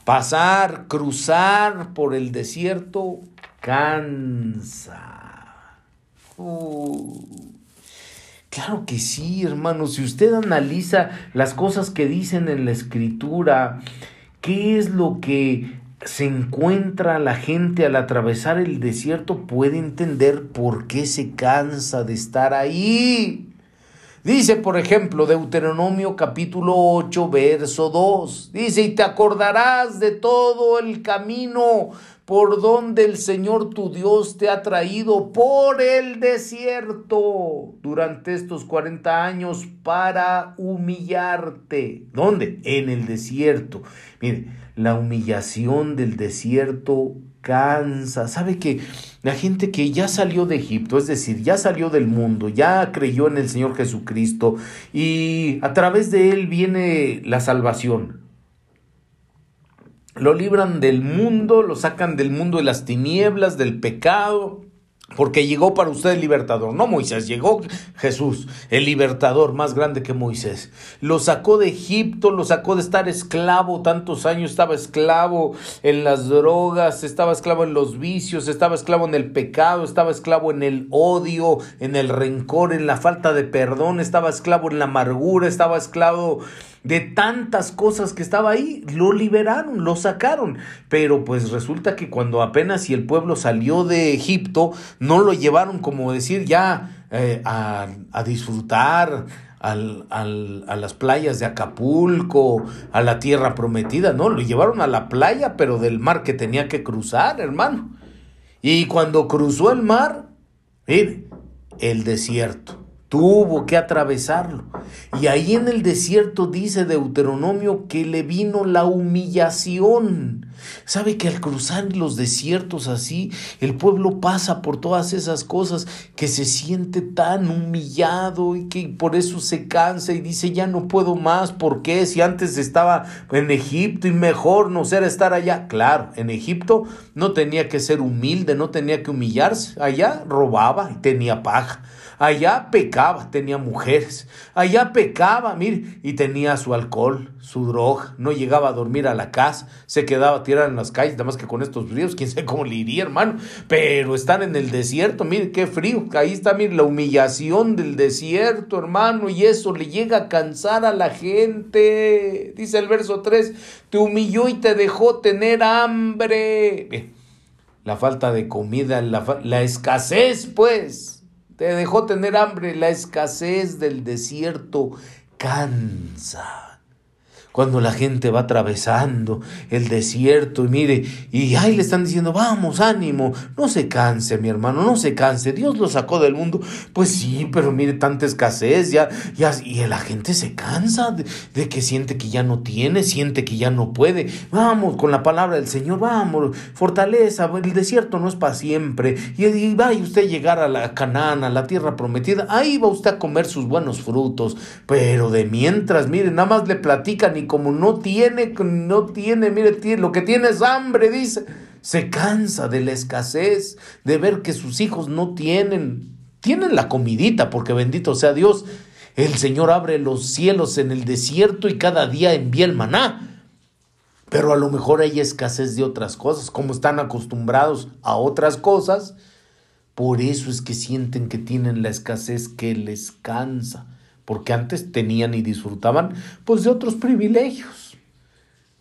Pasar, cruzar por el desierto cansa. Claro que sí, hermano. Si usted analiza las cosas que dicen en la escritura, ¿Qué es lo que se encuentra la gente al atravesar el desierto? Puede entender por qué se cansa de estar ahí. Dice, por ejemplo, Deuteronomio capítulo 8, verso 2. Dice, y te acordarás de todo el camino por donde el Señor tu Dios te ha traído por el desierto durante estos 40 años para humillarte. ¿Dónde? En el desierto. Mire, la humillación del desierto cansa. ¿Sabe que la gente que ya salió de Egipto, es decir, ya salió del mundo, ya creyó en el Señor Jesucristo y a través de él viene la salvación? Lo libran del mundo, lo sacan del mundo de las tinieblas, del pecado, porque llegó para usted el libertador, no Moisés, llegó Jesús, el libertador más grande que Moisés. Lo sacó de Egipto, lo sacó de estar esclavo, tantos años estaba esclavo en las drogas, estaba esclavo en los vicios, estaba esclavo en el pecado, estaba esclavo en el odio, en el rencor, en la falta de perdón, estaba esclavo en la amargura, estaba esclavo de tantas cosas que estaba ahí, lo liberaron, lo sacaron. Pero pues resulta que cuando apenas si el pueblo salió de Egipto, no lo llevaron como decir ya eh, a, a, disfrutar. Al, al, a las playas de Acapulco, a la tierra prometida, no, lo llevaron a la playa, pero del mar que tenía que cruzar, hermano. Y cuando cruzó el mar, mire, el desierto tuvo que atravesarlo. Y ahí en el desierto dice Deuteronomio que le vino la humillación. ¿Sabe que al cruzar los desiertos así, el pueblo pasa por todas esas cosas que se siente tan humillado y que por eso se cansa y dice, ya no puedo más, ¿por qué? Si antes estaba en Egipto y mejor no ser estar allá. Claro, en Egipto no tenía que ser humilde, no tenía que humillarse, allá robaba y tenía paja. Allá pecaba, tenía mujeres. Allá pecaba, mire, y tenía su alcohol, su droga. No llegaba a dormir a la casa, se quedaba tirado en las calles, nada más que con estos fríos, quién sabe cómo le iría, hermano. Pero están en el desierto, mire qué frío. Ahí está, mire, la humillación del desierto, hermano, y eso le llega a cansar a la gente. Dice el verso 3, te humilló y te dejó tener hambre. La falta de comida, la escasez, pues te dejó tener hambre, la escasez del desierto cansa. Cuando la gente va atravesando el desierto y mire, y ahí le están diciendo, vamos, ánimo, no se canse, mi hermano, no se canse, Dios lo sacó del mundo. Pues sí, pero mire, tanta escasez, ya, ya, y la gente se cansa de, que siente que ya no tiene, siente que ya no puede. Vamos, con la palabra del Señor, vamos, fortaleza, el desierto no es para siempre. Y, y vaya usted a llegar a la Canaán, a la tierra prometida, ahí va usted a comer sus buenos frutos, pero de mientras, mire, nada más le platican y como no tiene, no tiene, mire, lo que tiene es hambre, dice. Se cansa de la escasez, de ver que sus hijos no tienen, tienen la comidita, porque bendito sea Dios, el Señor abre los cielos en el desierto y cada día envía el maná. Pero a lo mejor hay escasez de otras cosas, como están acostumbrados a otras cosas, por eso es que sienten que tienen la escasez que les cansa porque antes tenían y disfrutaban pues de otros privilegios.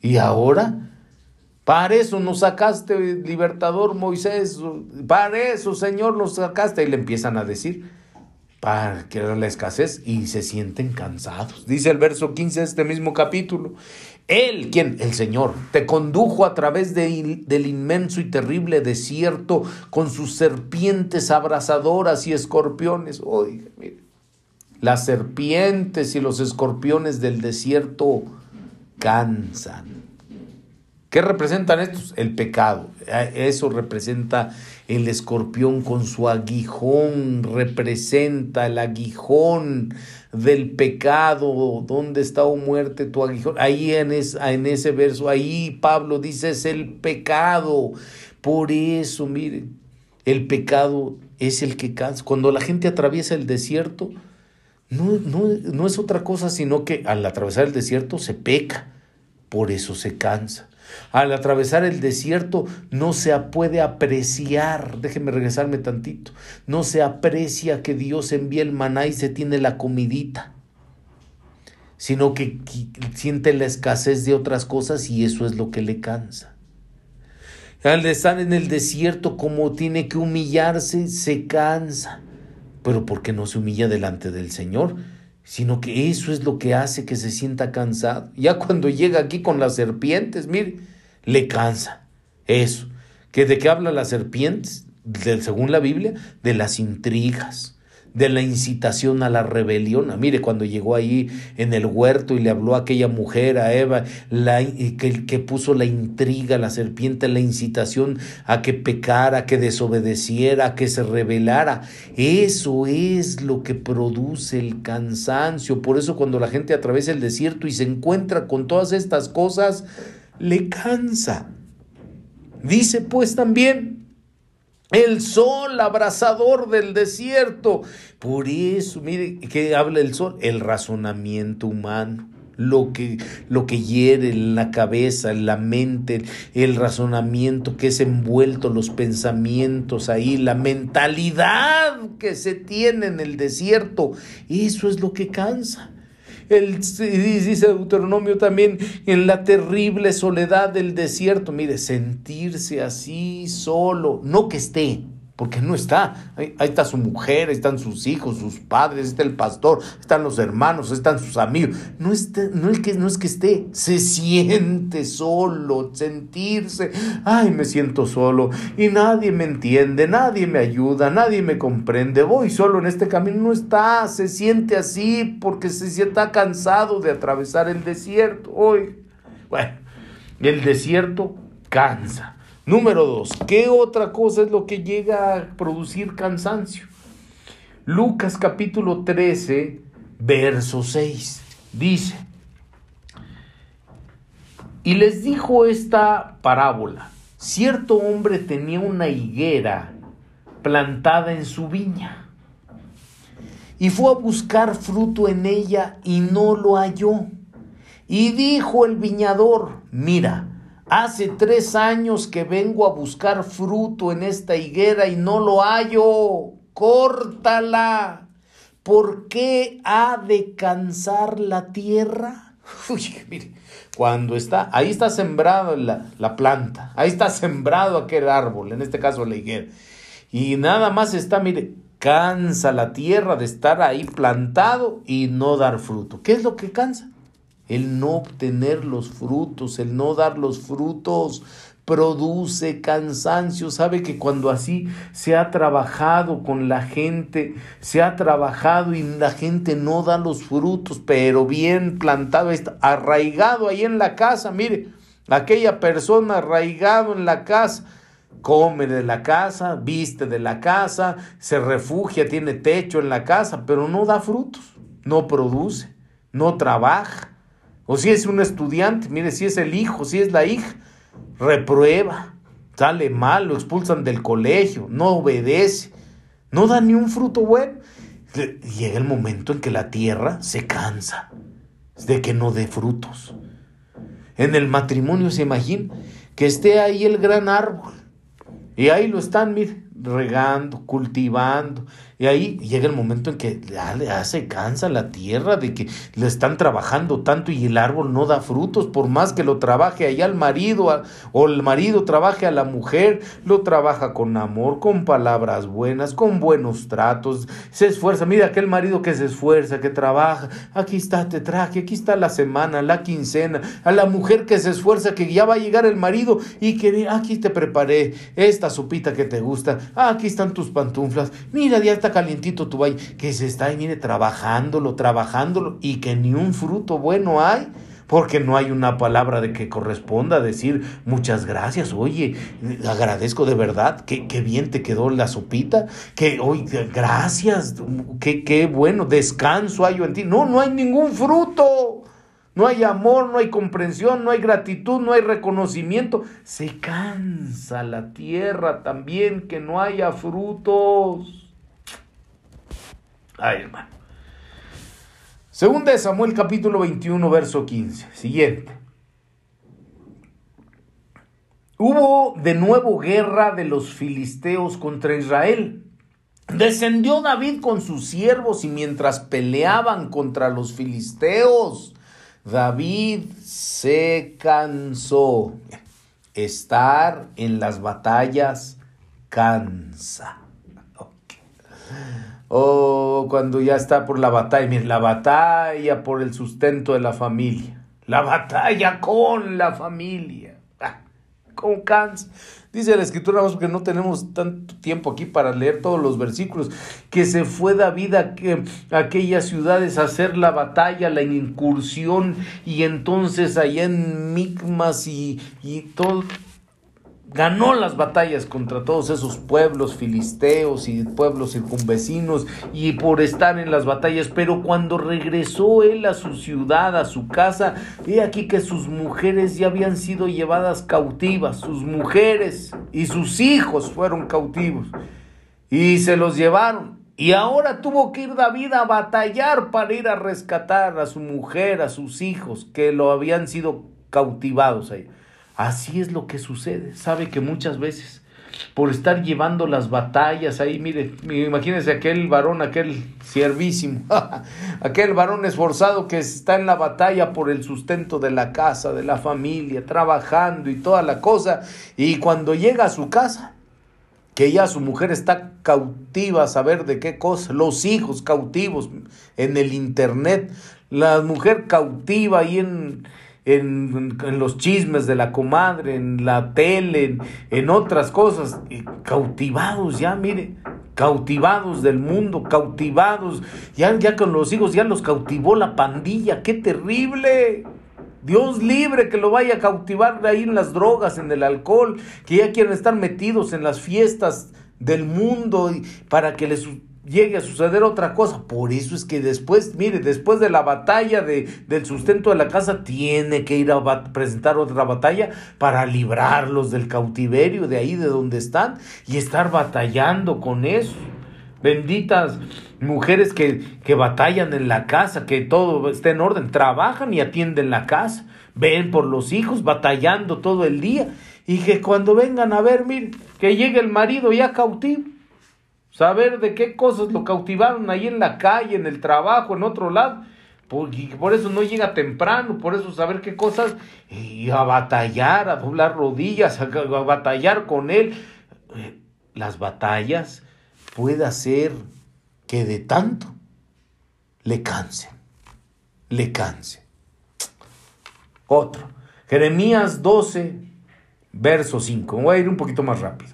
Y ahora, para eso nos sacaste, libertador Moisés, para eso, Señor, nos sacaste. Y le empiezan a decir, para que era la escasez, y se sienten cansados. Dice el verso 15 de este mismo capítulo. Él, ¿quién? El Señor, te condujo a través de, del inmenso y terrible desierto con sus serpientes abrasadoras y escorpiones. Oiga, mire las serpientes y los escorpiones del desierto cansan. ¿Qué representan estos? El pecado. Eso representa el escorpión con su aguijón, representa el aguijón del pecado. ¿Dónde está, o oh muerte, tu aguijón? Ahí en, en ese verso, ahí Pablo dice es el pecado. Por eso, miren, el pecado es el que cansa. Cuando la gente atraviesa el desierto, no, es otra cosa sino que al atravesar el desierto se peca, por eso se cansa. Al atravesar el desierto no se puede apreciar, déjeme regresarme tantito, no se aprecia que Dios envía el maná y se tiene la comidita, sino que siente la escasez de otras cosas y eso es lo que le cansa. Al estar en el desierto como tiene que humillarse, se cansa pero porque no se humilla delante del Señor, sino que eso es lo que hace que se sienta cansado. Ya cuando llega aquí con las serpientes, mire, le cansa. Eso. ¿Que ¿De qué habla las serpientes? según la Biblia, de las intrigas, de la incitación a la rebelión. Mire, cuando llegó ahí en el huerto y le habló a aquella mujer, a Eva, la, que, que puso la intriga, la serpiente, la incitación a que pecara, que desobedeciera, a que se rebelara. Eso es lo que produce el cansancio. Por eso cuando la gente atraviesa el desierto y se encuentra con todas estas cosas, le cansa. Dice pues también, el sol abrasador del desierto. Por eso, mire, ¿qué habla el sol? El razonamiento humano. Lo que, lo que hiere en la cabeza, en la mente, el razonamiento que es envuelto, los pensamientos ahí, la mentalidad que se tiene en el desierto. Eso es lo que cansa. El, dice Deuteronomio también, en la terrible soledad del desierto, mire, sentirse así solo, no que esté, porque no está. Ahí, está su mujer, ahí están sus hijos, sus padres, está el pastor, están los hermanos, están sus amigos. No, está, no, es que, no es que esté, se siente solo, sentirse, ay, me siento solo y nadie me entiende, nadie me ayuda, nadie me comprende, voy solo en este camino. No está, se siente así porque se sienta cansado de atravesar el desierto. Hoy, bueno, el desierto cansa. Número dos, ¿qué otra cosa es lo que llega a producir cansancio? Lucas capítulo 13, verso 6, dice, y les dijo esta parábola, cierto hombre tenía una higuera plantada en su viña y fue a buscar fruto en ella y no lo halló. Y dijo el viñador, mira, Hace tres años que vengo a buscar fruto en esta higuera y no lo hallo. Córtala. ¿Por qué ha de cansar la tierra? Uy, mire, cuando está, ahí está sembrado la, la planta, ahí está sembrado aquel árbol, en este caso la higuera. Y nada más está, mire, cansa la tierra de estar ahí plantado y no dar fruto. ¿Qué es lo que cansa? El no obtener los frutos, el no dar los frutos, produce cansancio. Sabe que cuando así se ha trabajado con la gente, se ha trabajado y la gente no da los frutos, pero bien plantado, arraigado ahí en la casa, mire, aquella persona arraigado en la casa, come de la casa, viste de la casa, se refugia, tiene techo en la casa, pero no da frutos, no produce, no trabaja. O si es un estudiante, mire, si es el hijo, si es la hija, reprueba, sale mal, lo expulsan del colegio, no obedece, no da ni un fruto bueno. Llega el momento en que la tierra se cansa de que no dé frutos. En el matrimonio se imagina que esté ahí el gran árbol y ahí lo están, mire, regando, cultivando, y ahí llega el momento en que ya, se cansa la tierra de que le están trabajando tanto y el árbol no da frutos, por más que lo trabaje allá el marido o el marido trabaje a la mujer, lo trabaja con amor, con palabras buenas, con buenos tratos, se esfuerza. Mira aquel marido que se esfuerza, que trabaja, aquí está, te traje, aquí está la semana, la quincena, a la mujer que se esfuerza, que ya va a llegar el marido y que aquí te preparé esta sopita que te gusta, aquí están tus pantuflas, mira, ya está calientito tu valle, que se está ahí, mire, trabajándolo, trabajándolo y que ni un fruto bueno hay porque no hay una palabra de que corresponda decir muchas gracias, oye, agradezco de verdad, que, bien te quedó la sopita, que hoy gracias, que, qué bueno, descanso hay en ti. No, no hay ningún fruto. No hay amor, no hay comprensión, no hay gratitud, no hay reconocimiento. Se cansa la tierra también que no haya frutos. Ay, hermano. Segunda de Samuel capítulo 21, verso 15. Siguiente. Hubo de nuevo guerra de los filisteos contra Israel. Descendió David con sus siervos y mientras peleaban contra los filisteos, David se cansó. Estar en las batallas cansa. O cuando ya está por la batalla, mire, la batalla por el sustento de la familia, la batalla con la familia, ah, con cansa. Dice la escritura, vamos, porque no tenemos tanto tiempo aquí para leer todos los versículos, que se fue David a, a aquellas ciudades a hacer la batalla, la incursión, y entonces allá en Micmas y, y todo, ganó las batallas contra todos esos pueblos filisteos y pueblos circunvecinos y por estar en las batallas, pero cuando regresó él a su ciudad, a su casa, he aquí que sus mujeres ya habían sido llevadas cautivas, sus mujeres y sus hijos fueron cautivos y se los llevaron. Y ahora tuvo que ir David a batallar para ir a rescatar a su mujer, a sus hijos, que lo habían sido cautivados ahí. Así es lo que sucede. Sabe que muchas veces por estar llevando las batallas ahí, mire, imagínense aquel varón, aquel siervísimo, aquel varón esforzado que está en la batalla por el sustento de la casa, de la familia, trabajando y toda la cosa, y cuando llega a su casa, que ya su mujer está cautiva a saber de qué cosa, los hijos cautivos en el internet, la mujer cautiva ahí en, en, los chismes de la comadre, en la tele, en, otras cosas, cautivados ya, mire, cautivados del mundo, cautivados, ya, ya con los hijos, ya los cautivó la pandilla, qué terrible. Dios libre que lo vaya a cautivar ahí en las drogas, en el alcohol, que ya quieren estar metidos en las fiestas del mundo para que les llegue a suceder otra cosa. Por eso es que después, mire, después de la batalla de, del sustento de la casa, tiene que ir a presentar otra batalla para librarlos del cautiverio, de ahí de donde están, y estar batallando con eso. Benditas mujeres que, que batallan en la casa, que todo esté en orden, trabajan y atienden la casa, ven por los hijos, batallando todo el día, y que cuando vengan a ver, mire, que llegue el marido ya cautivo saber de qué cosas lo cautivaron ahí en la calle, en el trabajo, en otro lado. Por, por eso no llega temprano, por eso saber qué cosas, y a batallar, a doblar rodillas, a, batallar con él. Eh, las batallas puede hacer que de tanto le canse, le canse. Otro. Jeremías 12, verso 5. Voy a ir un poquito más rápido.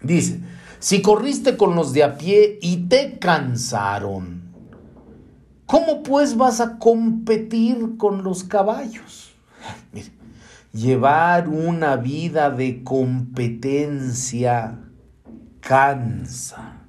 Dice, si corriste con los de a pie y te cansaron, ¿cómo pues vas a competir con los caballos? llevar una vida de competencia cansa.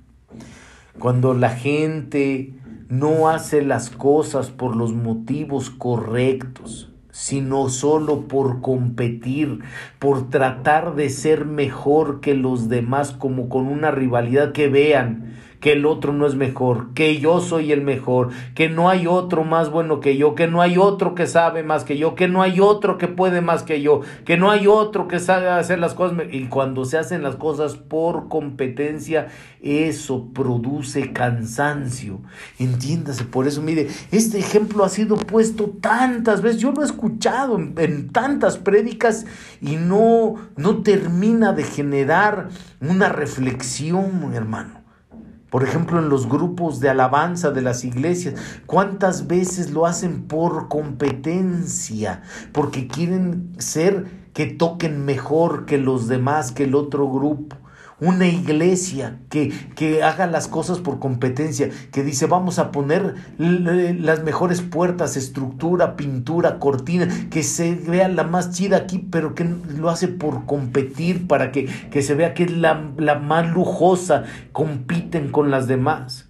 Cuando la gente no hace las cosas por los motivos correctos, sino solo por competir, por tratar de ser mejor que los demás, como con una rivalidad que vean que el otro no es mejor, que yo soy el mejor, que no hay otro más bueno que yo, que no hay otro que sabe más que yo, que no hay otro que puede más que yo, que no hay otro que sabe hacer las cosas. Y cuando se hacen las cosas por competencia, eso produce cansancio. Entiéndase, por eso, mire, este ejemplo ha sido puesto tantas veces, yo lo he escuchado en, tantas prédicas y no, no termina de generar una reflexión, hermano. Por ejemplo, en los grupos de alabanza de las iglesias, ¿cuántas veces lo hacen por competencia? Porque quieren ser que toquen mejor que los demás, que el otro grupo una iglesia que, que, haga las cosas por competencia, que dice vamos a poner las mejores puertas, estructura, pintura, cortina, que se vea la más chida aquí, pero que lo hace por competir, para que, que se vea que es la, la más lujosa, compiten con las demás.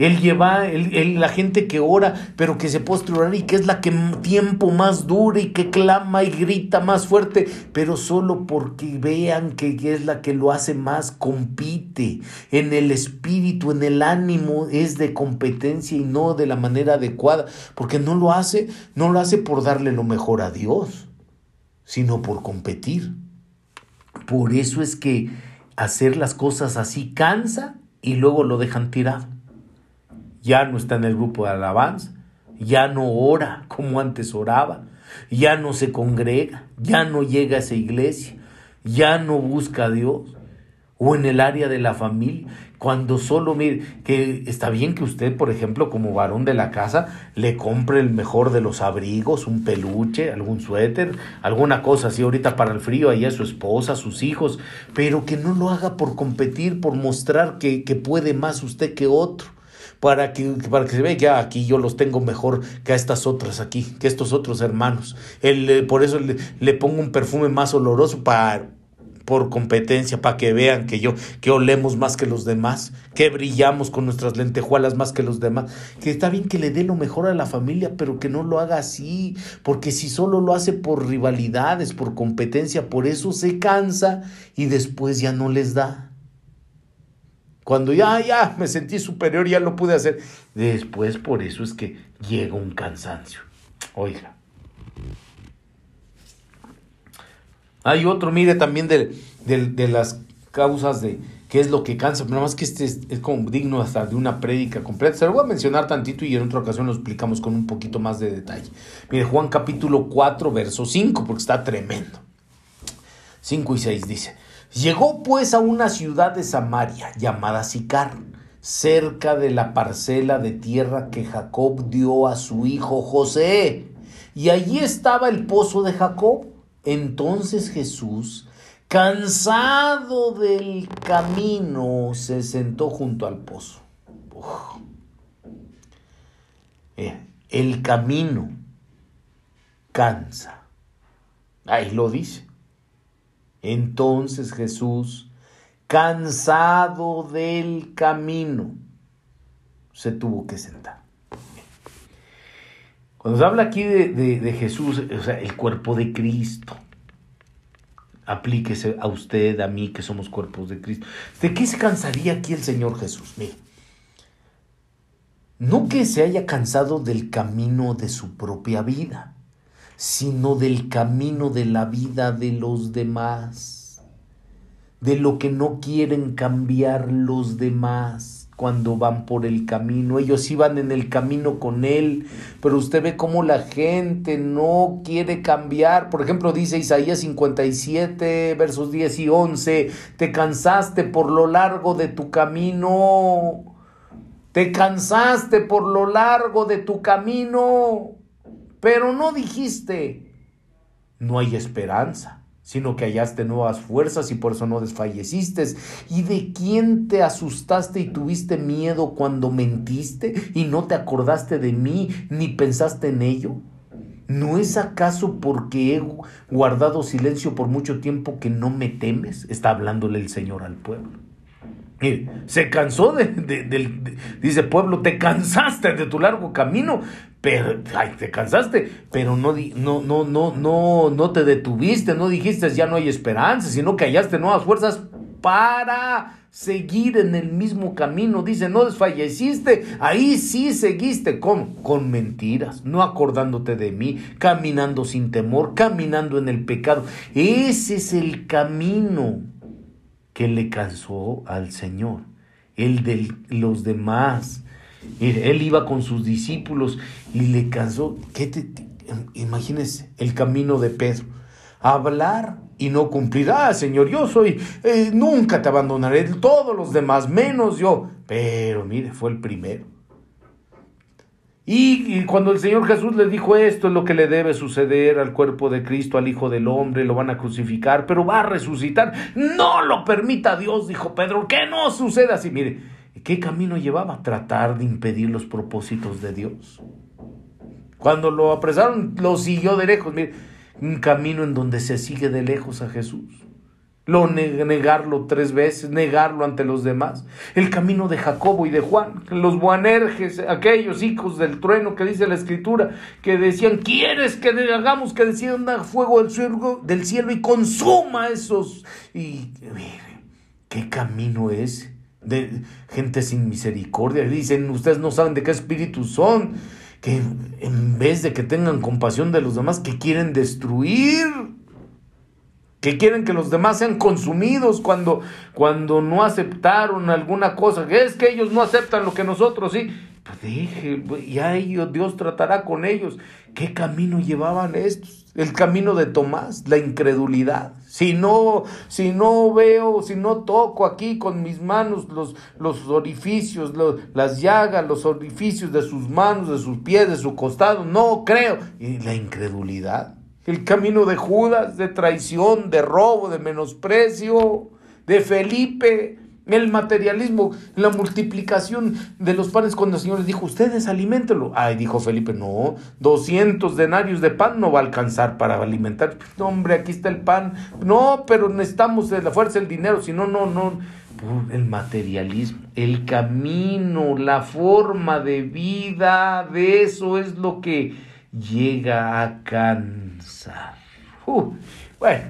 Él lleva, la gente que ora, pero que se postre orar y que es la que tiempo más dura y que clama y grita más fuerte, pero solo porque vean que es la que lo hace más, compite en el espíritu, en el ánimo, es de competencia y no de la manera adecuada, porque no lo hace, no lo hace por darle lo mejor a Dios, sino por competir. Por eso es que hacer las cosas así cansa y luego lo dejan tirado ya no está en el grupo de alabanza, ya no ora como antes oraba, ya no se congrega, ya no llega a esa iglesia, ya no busca a Dios, o en el área de la familia, cuando solo mire que está bien que usted, por ejemplo, como varón de la casa, le compre el mejor de los abrigos, un peluche, algún suéter, alguna cosa así ahorita para el frío, ahí a su esposa, a sus hijos, pero que no lo haga por competir, por mostrar que, que puede más usted que otro para que, para que se vea que aquí yo los tengo mejor que a estas otras aquí, que estos otros hermanos. Él, eh, por eso le, pongo un perfume más oloroso para, por competencia, para que vean que yo, que olemos más que los demás, que brillamos con nuestras lentejuelas más que los demás, que está bien que le dé lo mejor a la familia, pero que no lo haga así, porque si solo lo hace por rivalidades, por competencia, por eso se cansa y después ya no les da. Cuando ya, ya me sentí superior, ya lo pude hacer. Después por eso es que llega un cansancio. Oiga. Hay otro, mire, también de, de, las causas de qué es lo que cansa, pero más que este es, como digno hasta de una prédica completa. Se lo voy a mencionar tantito y en otra ocasión lo explicamos con un poquito más de detalle. Mire, Juan capítulo 4, verso 5, porque está tremendo. 5 y 6 dice. Llegó pues a una ciudad de Samaria llamada Sicar, cerca de la parcela de tierra que Jacob dio a su hijo José. Y allí estaba el pozo de Jacob. Entonces Jesús, cansado del camino, se sentó junto al pozo. Eh, el camino cansa. Ahí lo dice. Entonces Jesús, cansado del camino, se tuvo que sentar. Cuando se habla aquí de, Jesús, o sea, el cuerpo de Cristo, aplíquese a usted, a mí, que somos cuerpos de Cristo. ¿De qué se cansaría aquí el Señor Jesús? Mire, no que se haya cansado del camino de su propia vida sino del camino de la vida de los demás, de lo que no quieren cambiar los demás cuando van por el camino. Ellos iban en el camino con Él, pero usted ve cómo la gente no quiere cambiar. Por ejemplo, dice Isaías 57, versos 10 y 11, te cansaste por lo largo de tu camino. Te cansaste por lo largo de tu camino pero no dijiste, no hay esperanza, sino que hallaste nuevas fuerzas y por eso no desfalleciste. ¿Y de quién te asustaste y tuviste miedo cuando mentiste y no te acordaste de mí ni pensaste en ello? ¿No es acaso porque he guardado silencio por mucho tiempo que no me temes? Está hablándole el Señor al pueblo. se cansó de, dice pueblo, te cansaste de tu largo camino, pero ay, te cansaste, pero no, no, no, no, no, no te detuviste, no dijiste ya no hay esperanza, sino que hallaste nuevas fuerzas para seguir en el mismo camino. Dice, no desfalleciste, ahí sí seguiste. ¿Cómo? Con mentiras, no acordándote de mí, caminando sin temor, caminando en el pecado. Ese es el camino que le cansó al Señor, el de los demás. Él iba con sus discípulos y le cansó. ¿Qué te, imagínese el camino de Pedro. Hablar y no cumplir. Ah, Señor, yo soy, eh, nunca te abandonaré, todos los demás, menos yo. Pero mire, fue el primero. Y, y, cuando el Señor Jesús le dijo esto es lo que le debe suceder al cuerpo de Cristo, al Hijo del Hombre, lo van a crucificar, pero va a resucitar. No lo permita Dios, dijo Pedro, que no suceda así. Mire, ¿qué camino llevaba? Tratar de impedir los propósitos de Dios. Cuando lo apresaron, lo siguió de lejos. Mire, un camino en donde se sigue de lejos a Jesús. Lo negarlo tres veces, negarlo ante los demás. El camino de Jacobo y de Juan, los buanerges, aquellos hijos del trueno que dice la escritura, que decían, ¿quieres que hagamos que descienda fuego del cielo, del cielo y consuma esos? Y mire, ¿qué camino es? De gente sin misericordia. Dicen, ustedes no saben de qué espíritu son que en vez de que tengan compasión de los demás, que quieren destruir, que quieren que los demás sean consumidos cuando, cuando no aceptaron alguna cosa, es que ellos no aceptan lo que nosotros sí. Pues deje, ya ellos, Dios tratará con ellos. ¿Qué camino llevaban estos? El camino de Tomás, la incredulidad. Si no, si no veo, si no toco aquí con mis manos los, los orificios, las llagas, los orificios de sus manos, de sus pies, de su costado, no creo. Y la incredulidad. El camino de Judas, de traición, de robo, de menosprecio, de Felipe, el materialismo, la multiplicación de los panes cuando el Señor les dijo, ustedes alimentenlo. Ay, dijo Felipe, no, 200 denarios de pan no va a alcanzar para alimentar. No, hombre, aquí está el pan. No, pero necesitamos de la fuerza el dinero, si no, no, no. El materialismo, el camino, la forma de vida, de eso es lo que llega a cansar. bueno,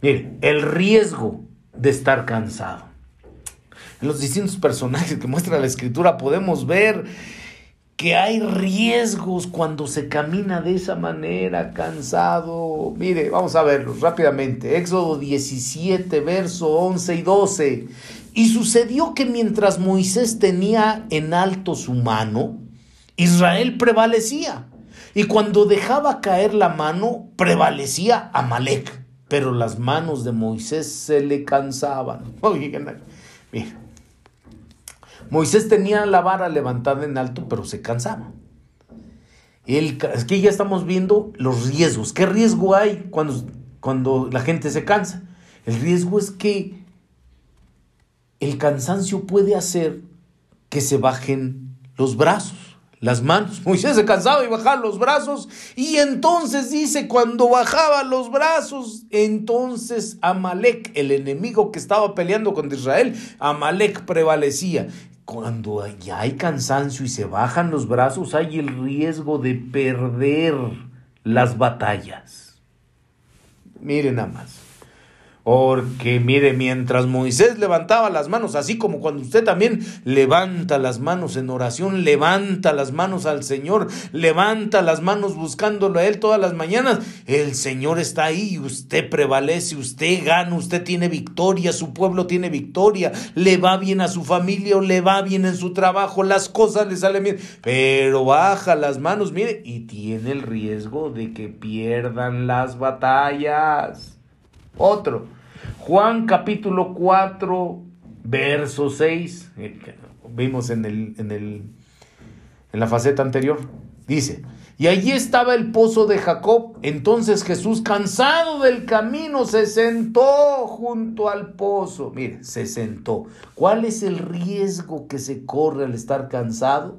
mire, el riesgo de estar cansado en los distintos personajes que muestra la escritura podemos ver que hay riesgos cuando se camina de esa manera, cansado. Mire, vamos a verlos rápidamente. Éxodo 17, verso 11 y 12. Y sucedió que mientras Moisés tenía en alto su mano, Israel prevalecía. Y cuando dejaba caer la mano, prevalecía Amalek. Pero las manos de Moisés se le cansaban. Oigan, mira, Moisés tenía la vara levantada en alto, pero se cansaba. El, que ya estamos viendo los riesgos. ¿Qué riesgo hay cuando, cuando la gente se cansa? El riesgo es que el cansancio puede hacer que se bajen los brazos, las manos. Moisés se cansaba y bajaba los brazos. Y entonces dice, cuando bajaba los brazos, entonces Amalek, el enemigo que estaba peleando contra Israel, Amalek prevalecía cuando ya hay cansancio y se bajan los brazos, hay el riesgo de perder las batallas. Miren nada más. Porque mire, mientras Moisés levantaba las manos, así como cuando usted también levanta las manos en oración, levanta las manos al Señor, levanta las manos buscándolo a Él todas las mañanas, el Señor está ahí y usted prevalece, usted gana, usted tiene victoria, su pueblo tiene victoria, le va bien a su familia o le va bien en su trabajo, las cosas le salen bien, pero baja las manos, mire, y tiene el riesgo de que pierdan las batallas. Otro, Juan capítulo 4, verso 6, eh, vimos en, el, en, el, en la faceta anterior, dice, Y allí estaba el pozo de Jacob. Entonces Jesús, cansado del camino, se sentó junto al pozo. Mire, se sentó. ¿Cuál es el riesgo que se corre al estar cansado?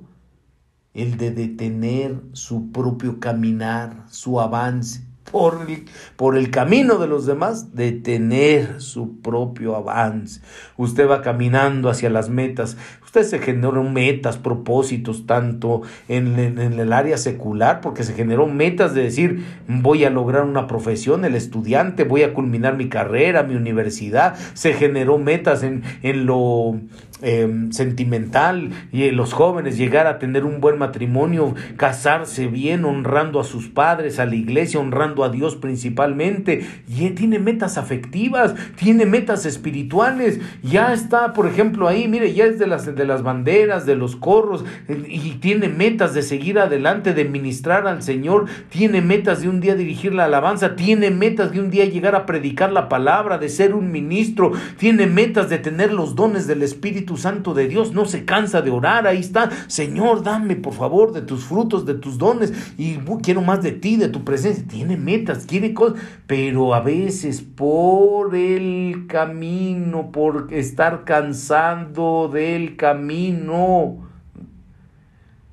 El de detener su propio caminar, su avance por el, por el camino de los demás, detener su propio avance. Usted va caminando hacia las metas, usted se generó metas, propósitos, tanto en, en, el área secular, porque se generó metas de decir, voy a lograr una profesión, el estudiante, voy a culminar mi carrera, mi universidad, se generó metas en, en lo Em, sentimental y los jóvenes llegar a tener un buen matrimonio, casarse bien, honrando a sus padres, a la iglesia, honrando a Dios principalmente. Y tiene metas afectivas, tiene metas espirituales. Ya está, por ejemplo, ahí, mire, ya es de las, las banderas, de los corros, y tiene metas de seguir adelante, de ministrar al Señor, tiene metas de un día dirigir la alabanza, tiene metas de un día llegar a predicar la palabra, de ser un ministro, tiene metas de tener los dones del Espíritu Santo de Dios, no se cansa de orar, ahí está, Señor, dame por favor de tus frutos, de tus dones, y quiero más de ti, de tu presencia. Tiene metas, quiere cosas, pero a veces por el camino, por estar cansando del camino,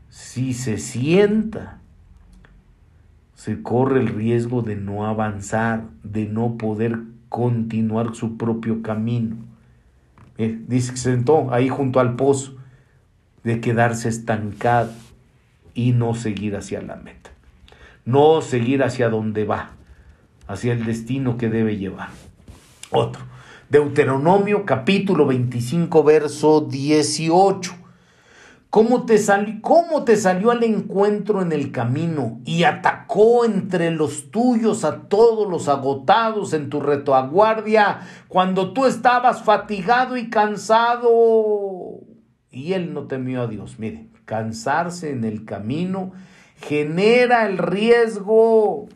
si se sienta, se corre el riesgo de no avanzar, de no poder continuar su propio camino. Eh, dice que se sentó ahí junto al pozo, de quedarse estancado y no seguir hacia la meta. No seguir hacia donde va, hacia el destino que debe llevar. Otro. Deuteronomio capítulo 25, verso 18. ¿Cómo te, ¿Cómo te salió al encuentro en el camino y atacó entre los tuyos a todos los agotados en tu retaguardia cuando tú estabas fatigado y cansado? Y él no temió a Dios. Mire, cansarse en el camino genera el riesgo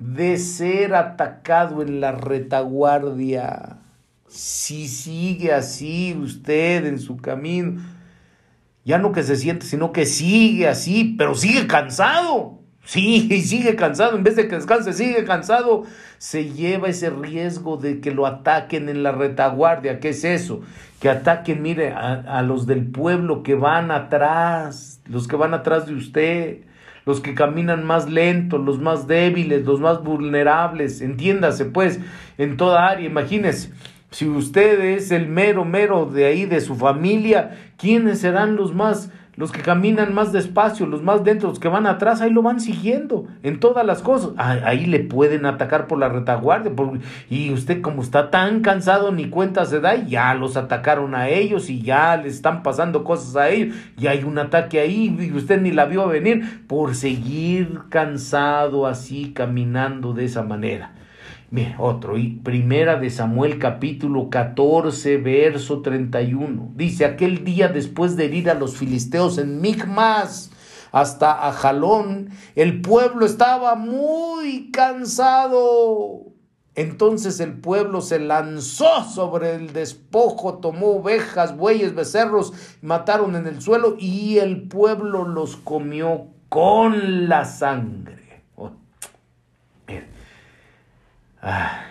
de ser atacado en la retaguardia. Si sigue así usted en su camino, ya no que se siente, sino que sigue así, pero sigue cansado. Sí, sigue cansado. En vez de que descanse, sigue cansado. Se lleva ese riesgo de que lo ataquen en la retaguardia. ¿Qué es eso? Que ataquen, mire, a, a los del pueblo que van atrás, los que van atrás de usted, los que caminan más lento, los más débiles, los más vulnerables. Entiéndase, pues, en toda área. Imagínese si usted es el mero, mero de ahí, de su familia, ¿quiénes serán los más, los que caminan más despacio, los más dentro, los que van atrás? Ahí lo van siguiendo en todas las cosas. Ahí, le pueden atacar por la retaguardia. y usted como está tan cansado, ni cuenta se da, ya los atacaron a ellos y ya le están pasando cosas a ellos. Y hay un ataque ahí y usted ni la vio venir por seguir cansado así, caminando de esa manera. Mira, otro, y primera de Samuel capítulo 14, verso 31. Dice, aquel día después de herir a los filisteos en Migmas hasta a Jalón, el pueblo estaba muy cansado. Entonces el pueblo se lanzó sobre el despojo, tomó ovejas, bueyes, becerros, mataron en el suelo y el pueblo los comió con la sangre. Ah,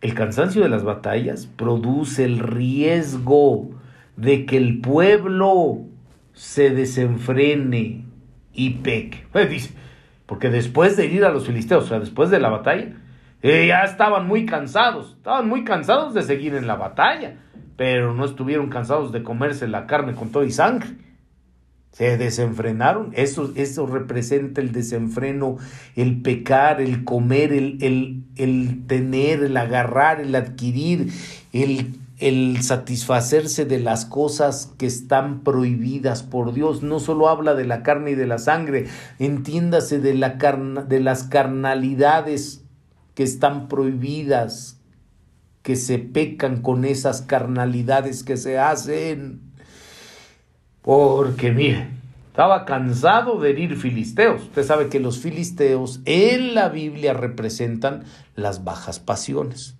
el cansancio de las batallas produce el riesgo de que el pueblo se desenfrene y peque. Dice, porque después de ir a los filisteos, o sea, después de la batalla, eh, ya estaban muy cansados, estaban muy cansados de seguir en la batalla, pero no estuvieron cansados de comerse la carne con todo y sangre. Se desenfrenaron. Eso, eso representa el desenfreno, el pecar, el comer, el, el, el tener, el agarrar, el adquirir, el, el satisfacerse de las cosas que están prohibidas por Dios. No solo habla de la carne y de la sangre, entiéndase de, la de las carnalidades que están prohibidas, que se pecan con esas carnalidades que se hacen. Porque mire, estaba cansado de herir filisteos. Usted sabe que los filisteos en la Biblia representan las bajas pasiones.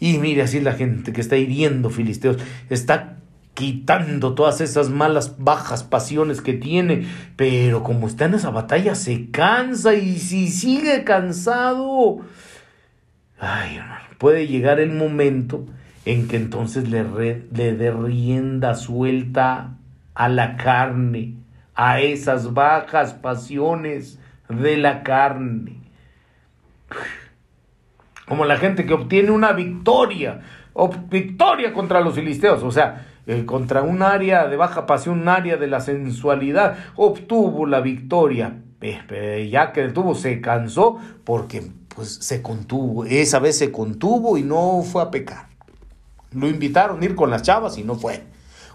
Y mire, así la gente que está hiriendo filisteos está quitando todas esas malas, bajas pasiones que tiene, pero como está en esa batalla se cansa y si sigue cansado, ay, puede llegar el momento en que entonces le, le dé rienda suelta a la carne, a esas bajas pasiones de la carne. Como la gente que obtiene una victoria, victoria contra los filisteos, o sea, eh, contra un área de baja pasión, un área de la sensualidad, obtuvo la victoria. ya que tuvo, se cansó porque pues se contuvo, esa vez se contuvo y no fue a pecar. Lo invitaron a ir con las chavas y no fue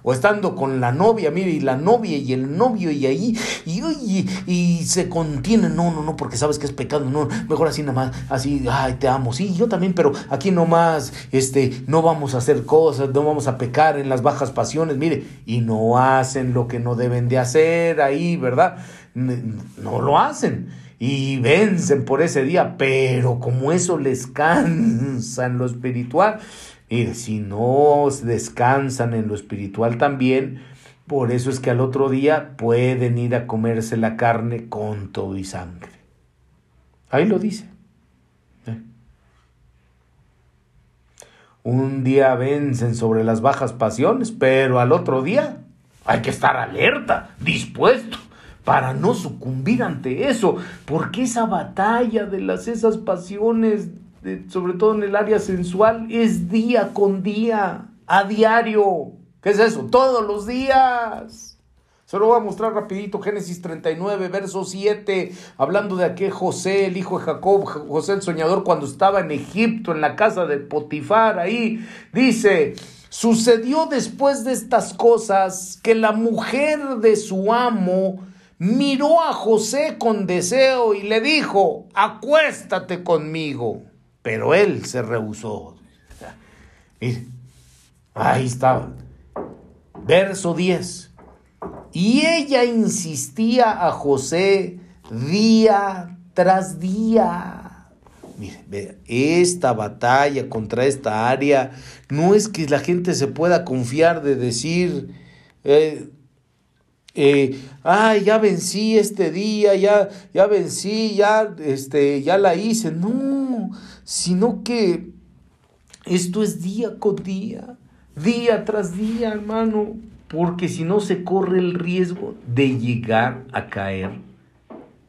o estando con la novia, mire, y la novia y el novio y ahí, y, y, y se contiene, no, no, no, porque sabes que es pecado, no, mejor así nada más, así, ay, te amo, sí, yo también, pero aquí nomás, este, no vamos a hacer cosas, no vamos a pecar en las bajas pasiones, mire, y no hacen lo que no deben de hacer ahí, ¿verdad? No lo hacen y vencen por ese día, pero como eso les cansa en lo espiritual, Mire, si no descansan en lo espiritual también, por eso es que al otro día pueden ir a comerse la carne con todo y sangre. Ahí lo dice. ¿eh? Un día vencen sobre las bajas pasiones, pero al otro día hay que estar alerta, dispuesto para no sucumbir ante eso, porque esa batalla de las esas pasiones sobre todo en el área sensual, es día con día, a diario. ¿Qué es eso? Todos los días. Se lo voy a mostrar rapidito, Génesis 39, verso 7, hablando de aquel José, el hijo de Jacob, José el soñador, cuando estaba en Egipto, en la casa de Potifar, ahí dice, sucedió después de estas cosas que la mujer de su amo miró a José con deseo y le dijo, acuéstate conmigo pero él se rehusó. ahí estaba. Verso 10. Y ella insistía a José día tras día. Mire, esta batalla contra esta área no es que la gente se pueda confiar de decir, eh, eh, ay, ya vencí este día, ya, ya vencí, ya, este, ya la hice. No, sino que esto es día con día, día tras día, hermano, porque si no se corre el riesgo de llegar a caer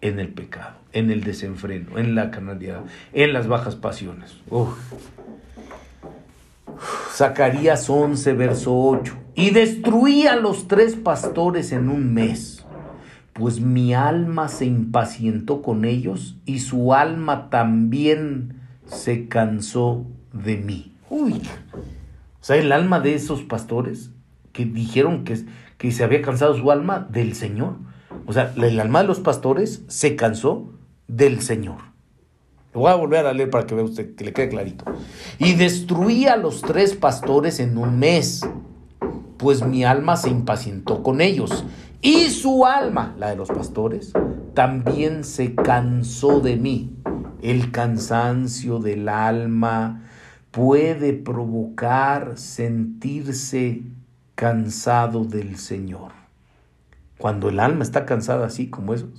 en el pecado, en el desenfreno, en la carnalidad, en las bajas pasiones. Zacarías 11, verso 8. Y destruí a los tres pastores en un mes, pues mi alma se impacientó con ellos y su alma también se cansó de mí. Uy. O sea, el alma de esos pastores que dijeron que, que se había cansado su alma del Señor. O sea, el alma de los pastores se cansó del Señor. Lo voy a volver a leer para que vea usted, que le quede clarito. Y destruí a los tres pastores en un mes, pues mi alma se impacientó con ellos. Y su alma, la de los pastores, también se cansó de mí el cansancio del alma puede provocar sentirse cansado del Señor. Cuando el alma está cansada así como esos,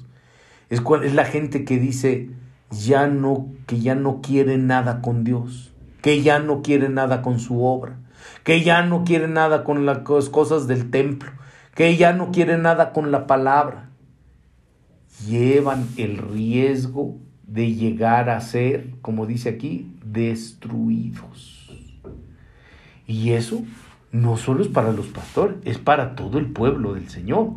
es, es la gente que dice ya no, que ya no quiere nada con Dios, que ya no quiere nada con su obra, que ya no quiere nada con las cosas del templo, que ya no quiere nada con la palabra. Llevan el riesgo de llegar a ser, como dice aquí, destruidos. Y eso no solo es para los pastores, es para todo el pueblo del Señor.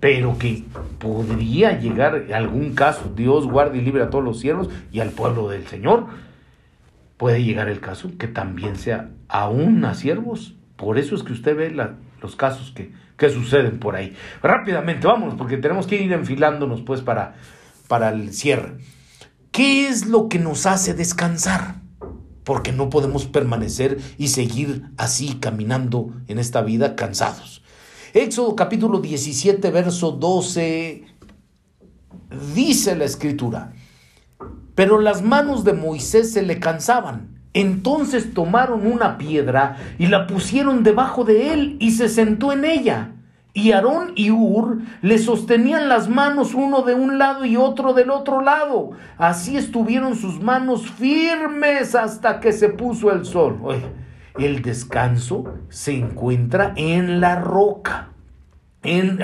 Pero que podría llegar algún caso, Dios guarde y libre a todos los siervos y al pueblo del Señor. Puede llegar el caso que también sea aún a siervos. Por eso es que usted ve los casos que, que suceden por ahí. Rápidamente, vámonos, porque tenemos que ir enfilándonos pues para para el cierre. ¿Qué es lo que nos hace descansar? Porque no podemos permanecer y seguir así caminando en esta vida cansados. Éxodo capítulo 17, verso 12, dice la escritura, pero las manos de Moisés se le cansaban Entonces tomaron una piedra y la pusieron debajo de él y se sentó en ella. Y Aarón y Ur le sostenían las manos uno de un lado y otro del otro lado. Así estuvieron sus manos firmes hasta que se puso el sol. el descanso se encuentra en la roca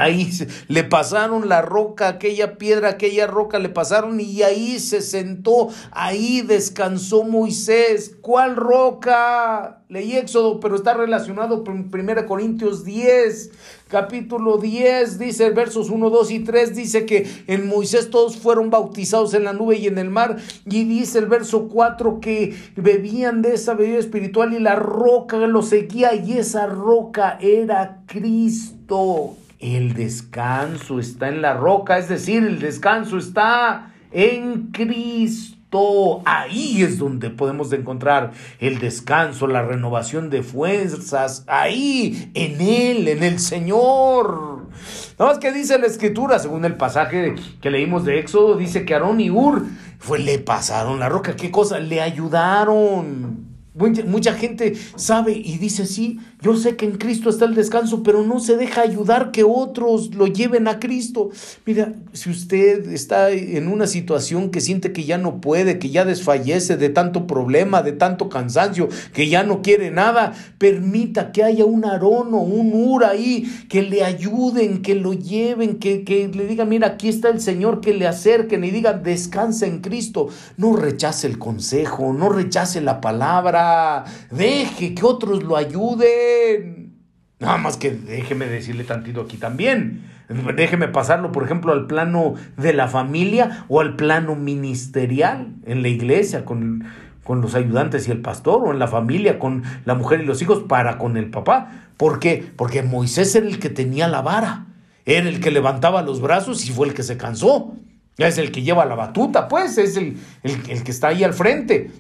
ahí le pasaron la roca, aquella piedra, aquella roca, le pasaron y ahí se sentó, ahí descansó Moisés. ¿Cuál roca? Leí Éxodo, pero está relacionado con 1 Corintios 10, capítulo 10, dice versos 1, 2 y 3, dice que en Moisés todos fueron bautizados en la nube y en el mar, y dice el verso 4 que bebían de esa bebida espiritual y la roca lo seguía, y esa roca era Cristo. El descanso está en la roca, es decir, el descanso está en Cristo. Ahí es donde podemos encontrar el descanso, la renovación de fuerzas, ahí, en Él, en el Señor. Nada más que dice la escritura, según el pasaje que leímos de Éxodo, dice que Aarón y Ur fue, le pasaron la roca. ¿Qué cosa? Le ayudaron. Mucha, gente sabe y dice, sí, yo sé que en Cristo está el descanso, pero no se deja ayudar que otros lo lleven a Cristo. Mira, si usted está en una situación que siente que ya no puede, que ya desfallece de tanto problema, de tanto cansancio, que ya no quiere nada, permita que haya un Aarón o un Ur ahí, que le ayuden, que lo lleven, que, que le digan, mira, aquí está el Señor, que le acerquen y digan, descansa en Cristo. No rechace el consejo, no rechace la palabra deje que otros lo ayuden. Nada más que déjeme decirle tantito aquí también. Déjeme pasarlo, por ejemplo, al plano de la familia o al plano ministerial en la iglesia con, con los ayudantes y el pastor o en la familia con la mujer y los hijos para con el papá. ¿Por qué? Porque Moisés era el que tenía la vara, era el que levantaba los brazos y fue el que se cansó. Es el que lleva la batuta, pues, es el, el que está ahí al frente.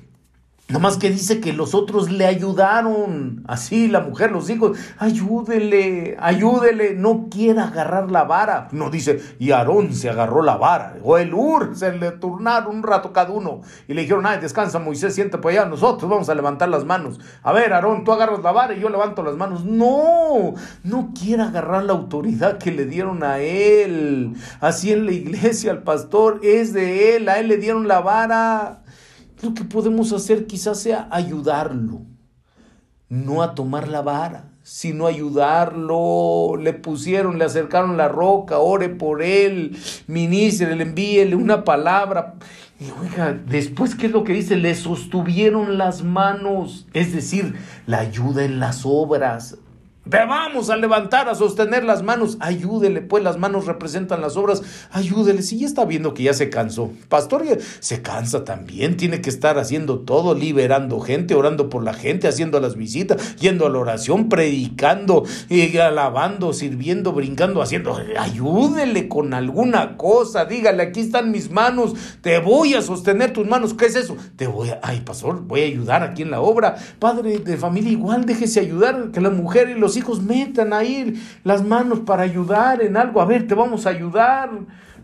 Nada más que dice que los otros le ayudaron. Así la mujer, los hijos, ayúdele, ayúdele, no quiera agarrar la vara. No dice, y Aarón se agarró la vara. O el Ur se le turnaron un rato cada uno. Y le dijeron, ay, descansa Moisés, siente por allá, nosotros vamos a levantar las manos. A ver, Aarón, tú agarras la vara y yo levanto las manos. No, no quiera agarrar la autoridad que le dieron a él. Así en la iglesia, el pastor es de él, a él le dieron la vara. Lo que podemos hacer quizás sea ayudarlo, no a tomar la vara, sino ayudarlo. Le pusieron, le acercaron la roca, ore por él, ministre, le envíele una palabra. Y oiga, después, ¿qué es lo que dice? Le sostuvieron las manos, es decir, la ayuda en las obras, vamos a levantar, a sostener las manos. Ayúdele, pues las manos representan las obras. Ayúdele. Si ya está viendo que ya se cansó. Pastor se cansa también. Tiene que estar haciendo todo, liberando gente, orando por la gente, haciendo las visitas, yendo a la oración, predicando, y alabando, sirviendo, brincando, haciendo. Ayúdele con alguna cosa. Dígale, aquí están mis manos. Te voy a sostener tus manos. ¿Qué es eso? Te voy a. Ay, pastor, voy a ayudar aquí en la obra. Padre de familia, igual déjese ayudar que la mujer y los hijos metan ahí las manos para ayudar en algo. A ver, te vamos a ayudar.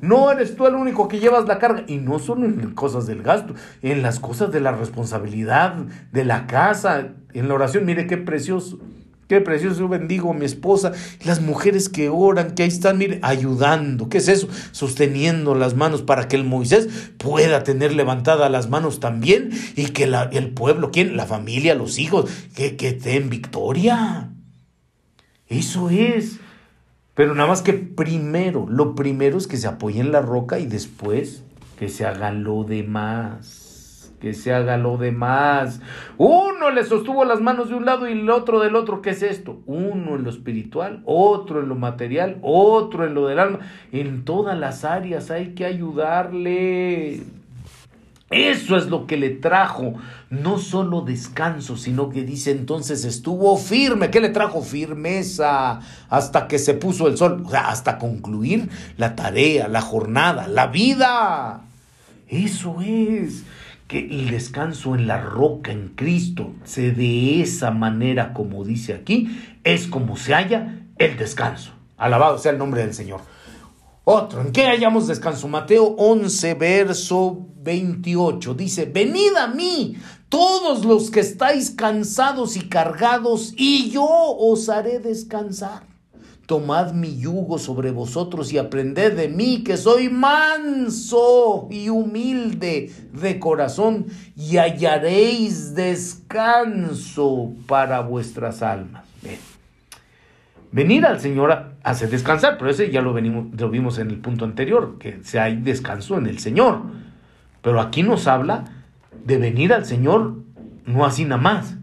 No eres tú el único que llevas la carga. Y no solo en cosas del gasto, en las cosas de la responsabilidad, de la casa, en la oración. Mire qué precioso. Qué precioso, yo bendigo a mi esposa, las mujeres que oran, que ahí están, mire, ayudando. ¿Qué es eso? Sosteniendo las manos para que el Moisés pueda tener levantadas las manos también y que el pueblo, ¿quién? La familia, los hijos, que, que den victoria. Eso es. Pero nada más que primero, lo primero es que se apoye en la roca y después que se haga lo demás. Que se haga lo demás. Uno le sostuvo las manos de un lado y el otro del otro. ¿Qué es esto? Uno en lo espiritual, otro en lo material, otro en lo del alma. En todas las áreas hay que ayudarle. Eso es lo que le trajo, no solo descanso, sino que dice entonces estuvo firme. ¿Qué le trajo? Firmeza hasta que se puso el sol, o sea, hasta concluir la tarea, la jornada, la vida. Eso es que el descanso en la roca, en Cristo, se de esa manera como dice aquí, es como se halla el descanso. Alabado sea el nombre del Señor. Otro, ¿en qué hallamos descanso? Mateo 11, verso 28. Dice, venid a mí todos los que estáis cansados y cargados, y yo os haré descansar. Tomad mi yugo sobre vosotros y aprended de mí, que soy manso y humilde de corazón, y hallaréis descanso para vuestras almas. Venir al Señor hace descansar, pero ese ya lo, venimos, lo vimos en el punto anterior, que hay descanso en el Señor. Pero aquí nos habla de venir al Señor no así nada más,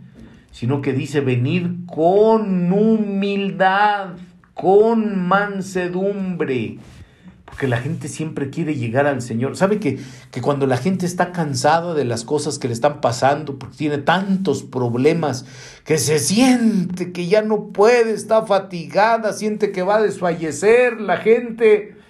sino que dice venir con humildad, con mansedumbre. Porque la gente siempre quiere llegar al Señor. ¿Sabe que, que cuando la gente está cansada de las cosas que le están pasando, porque tiene tantos problemas, que se siente que ya no puede, está fatigada, siente que va a desfallecer la gente?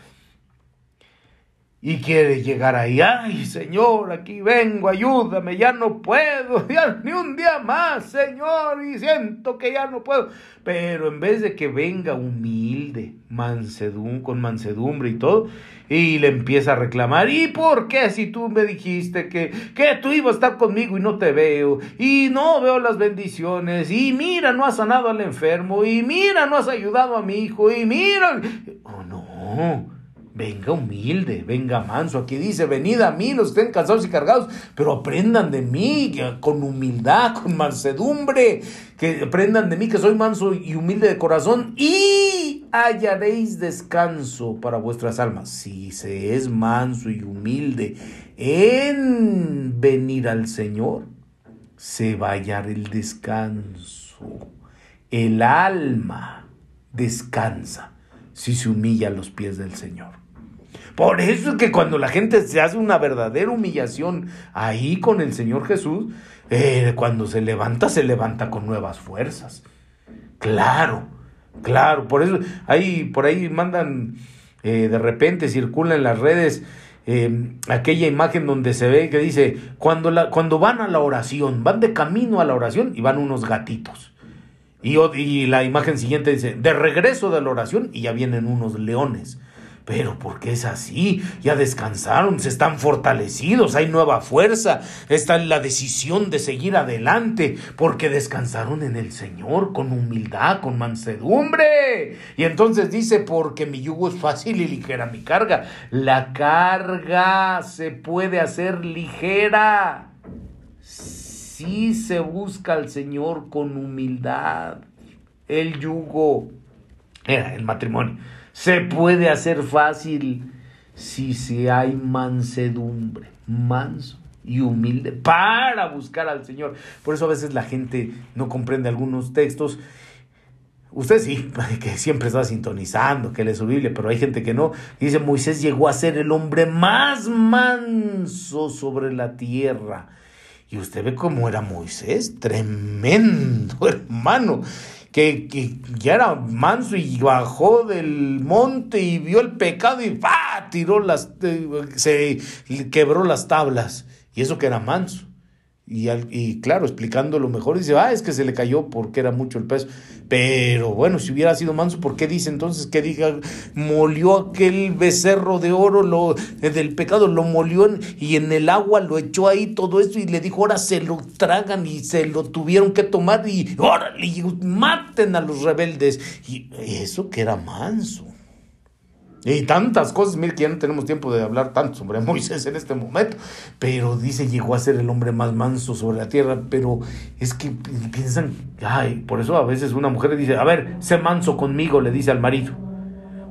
Y quiere llegar ahí. Ay, Señor, aquí vengo, ayúdame, ya no puedo, ni un día más, Señor, y siento que ya no puedo. Pero en vez de que venga humilde, mansedum, con mansedumbre y todo, y le empieza a reclamar, ¿y por qué si tú me dijiste que, que tú ibas a estar conmigo y no te veo? Y no veo las bendiciones, y mira, no has sanado al enfermo, y mira, no has ayudado a mi hijo, y mira... Oh, no Venga humilde, venga manso. Aquí dice, venid a mí los estén cansados y cargados, pero aprendan de mí con humildad, con mansedumbre, que aprendan de mí que soy manso y humilde de corazón y hallaréis descanso para vuestras almas. Si se es manso y humilde en venir al Señor, se va a hallar el descanso. El alma descansa si se humilla a los pies del Señor. Por eso es que cuando la gente se hace una verdadera humillación ahí con el Señor Jesús, eh, cuando se levanta, se levanta con nuevas fuerzas. Claro, claro. Por eso ahí, por ahí mandan, eh, de repente circula en las redes eh, aquella imagen donde se ve que dice, cuando, cuando van a la oración, van de camino a la oración y van unos gatitos. Y, y la imagen siguiente dice, de regreso de la oración y ya vienen unos leones. Pero porque es así, ya descansaron, se están fortalecidos, hay nueva fuerza, está la decisión de seguir adelante, porque descansaron en el Señor con humildad, con mansedumbre. Y entonces dice, porque mi yugo es fácil y ligera mi carga. La carga se puede hacer ligera si se busca al Señor con humildad. El yugo era el matrimonio se puede hacer fácil si se hay mansedumbre, manso y humilde para buscar al Señor. Por eso a veces la gente no comprende algunos textos. Usted sí, que siempre está sintonizando, que lee su Biblia, pero hay gente que no. Dice, Moisés llegó a ser el hombre más manso sobre la tierra. Y usted ve cómo era Moisés, tremendo hermano que, ya era manso y bajó del monte y vio el pecado y ¡pah! tiró las, eh, se quebró las tablas. Y eso que era manso. Y, y, claro, explicándolo mejor, dice, ah, es que se le cayó porque era mucho el peso. Pero bueno, si hubiera sido manso, ¿por qué dice entonces que diga, molió aquel becerro de oro lo, eh, del pecado, lo molió y en el agua lo echó ahí todo esto y le dijo, ahora se lo tragan y se lo tuvieron que tomar y órale, maten a los rebeldes. Y eso que era manso. Y tantas cosas, mire que ya no tenemos tiempo de hablar tanto sobre Moisés en este momento, pero dice, llegó a ser el hombre más manso sobre la tierra, pero es que piensan, ay, por eso a veces una mujer dice, a ver, sé manso conmigo, le dice al marido.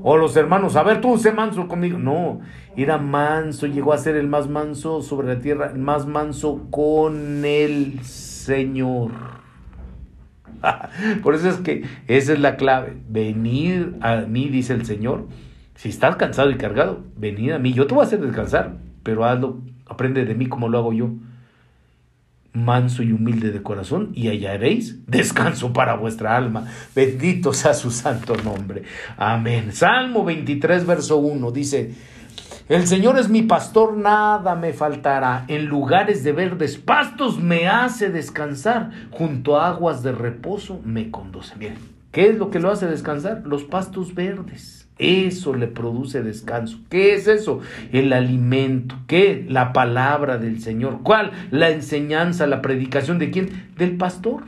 O los hermanos, a ver tú, sé manso conmigo. No, era manso, llegó a ser el más manso sobre la tierra, el más manso con el Señor. Por eso es que esa es la clave. Venir a mí, dice el Señor si estás cansado y cargado, venid a mí. Yo te voy a hacer descansar, pero hazlo, aprende de mí como lo hago yo. Manso y humilde de corazón, y hallaréis descanso para vuestra alma. Bendito sea su santo nombre. Amén. Salmo 23, verso 1 dice: El Señor es mi pastor, nada me faltará. En lugares de verdes pastos me hace descansar. Junto a aguas de reposo me conduce. Miren ¿Qué es lo que lo hace descansar? Los pastos verdes. Eso le produce descanso. ¿Qué es eso? El alimento. ¿Qué? La palabra del Señor. ¿Cuál? La enseñanza, la predicación de quién? Del pastor.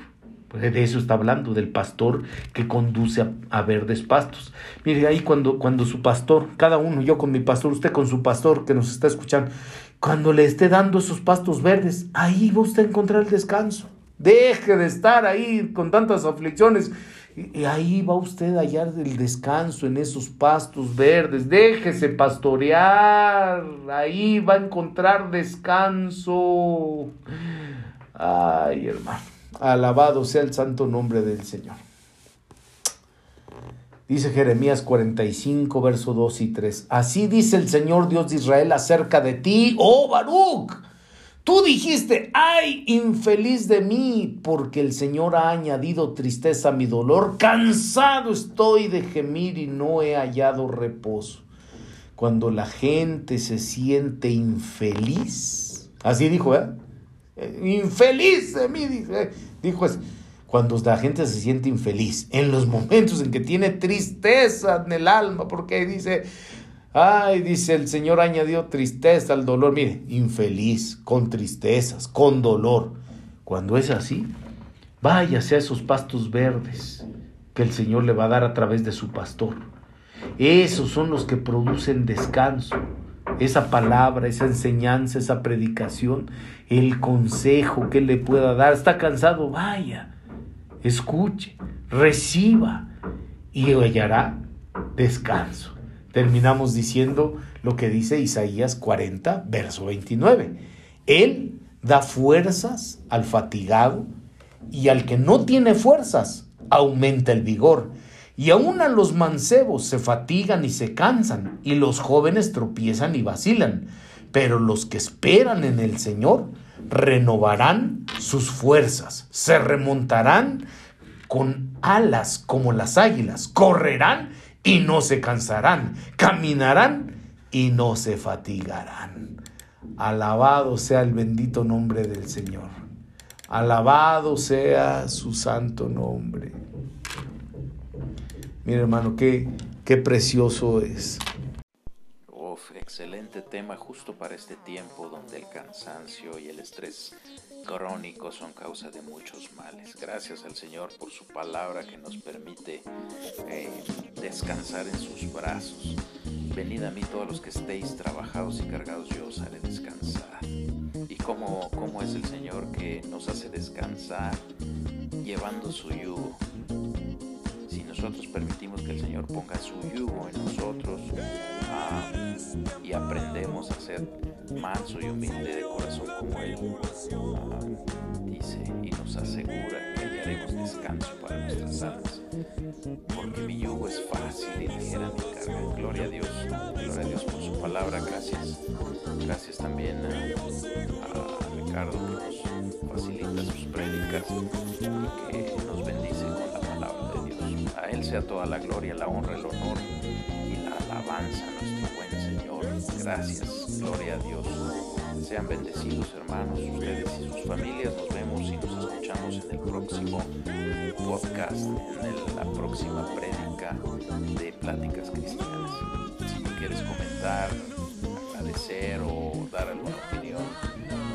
Pues de eso está hablando, del pastor que conduce a, verdes pastos. Mire, ahí cuando, cuando su pastor, cada uno, yo con mi pastor, usted con su pastor que nos está escuchando, cuando le esté dando esos pastos verdes, ahí va usted a encontrar el descanso. Deje de estar ahí con tantas aflicciones. Y ahí va usted a hallar el descanso en esos pastos verdes. Déjese pastorear. Ahí va a encontrar descanso. Ay, hermano. Alabado sea el santo nombre del Señor. Dice Jeremías 45, verso 2 y 3. Así dice el Señor Dios de Israel acerca de ti, oh Baruch. Tú dijiste, ay, infeliz de mí, porque el Señor ha añadido tristeza a mi dolor. Cansado estoy de gemir y no he hallado reposo. Cuando la gente se siente infeliz, así dijo, ¿eh? Infeliz de mí, dice, dijo es cuando la gente se siente infeliz, en los momentos en que tiene tristeza en el alma, porque dice, ay, dice el Señor añadió tristeza al dolor, mire, infeliz, con tristezas, con dolor. Cuando es así, váyase a esos pastos verdes que el Señor le va a dar a través de su pastor. Esos son los que producen descanso esa palabra, esa enseñanza, esa predicación, el consejo que le pueda dar. Está cansado, vaya, escuche, reciba y hallará descanso. Terminamos diciendo lo que dice Isaías 40, verso 29. Él da fuerzas al fatigado y al que no tiene fuerzas aumenta el vigor. Y aún a los mancebos se fatigan y se cansan, y los jóvenes tropiezan y vacilan. Pero los que esperan en el Señor renovarán sus fuerzas, se remontarán con alas como las águilas, correrán y no se cansarán, caminarán y no se fatigarán. Alabado sea el bendito nombre del Señor. Alabado sea su santo nombre. Mira hermano, qué, qué precioso es. Excelente tema justo para este tiempo donde el cansancio y el estrés crónico son causa de muchos males. Gracias al Señor por su palabra que nos permite eh, descansar en sus brazos. Venid a mí todos los que estéis trabajados y cargados, yo os haré descansar. ¿Y cómo, cómo es el Señor que nos hace descansar llevando su yugo? nosotros permitimos que el Señor ponga su yugo en nosotros ah, y aprendemos a ser manso y humilde de corazón como Él dice y nos asegura que hallaremos descanso para nuestras almas. Porque mi yugo es fácil y ligera mi carga. Gloria a Dios, gloria a Dios por su palabra. Gracias. Gracias también a, Ricardo que nos facilita sus prédicas y que nos bendice con la a Él sea toda la gloria, la honra, el honor y la alabanza Gracias, gloria a Dios. Sean bendecidos hermanos, ustedes y sus familias. Nos vemos y nos escuchamos en el próximo podcast, en la próxima prédica de Pláticas Cristianas. Si quieres comentar, agradecer o dar alguna opinión,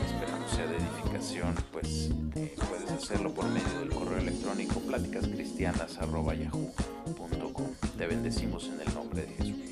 esperamos sea de edificación, pues eh, puedes hacerlo por medio del correo electrónico pláticascristianas.yahoo.com. Te bendecimos en el nombre de Jesús.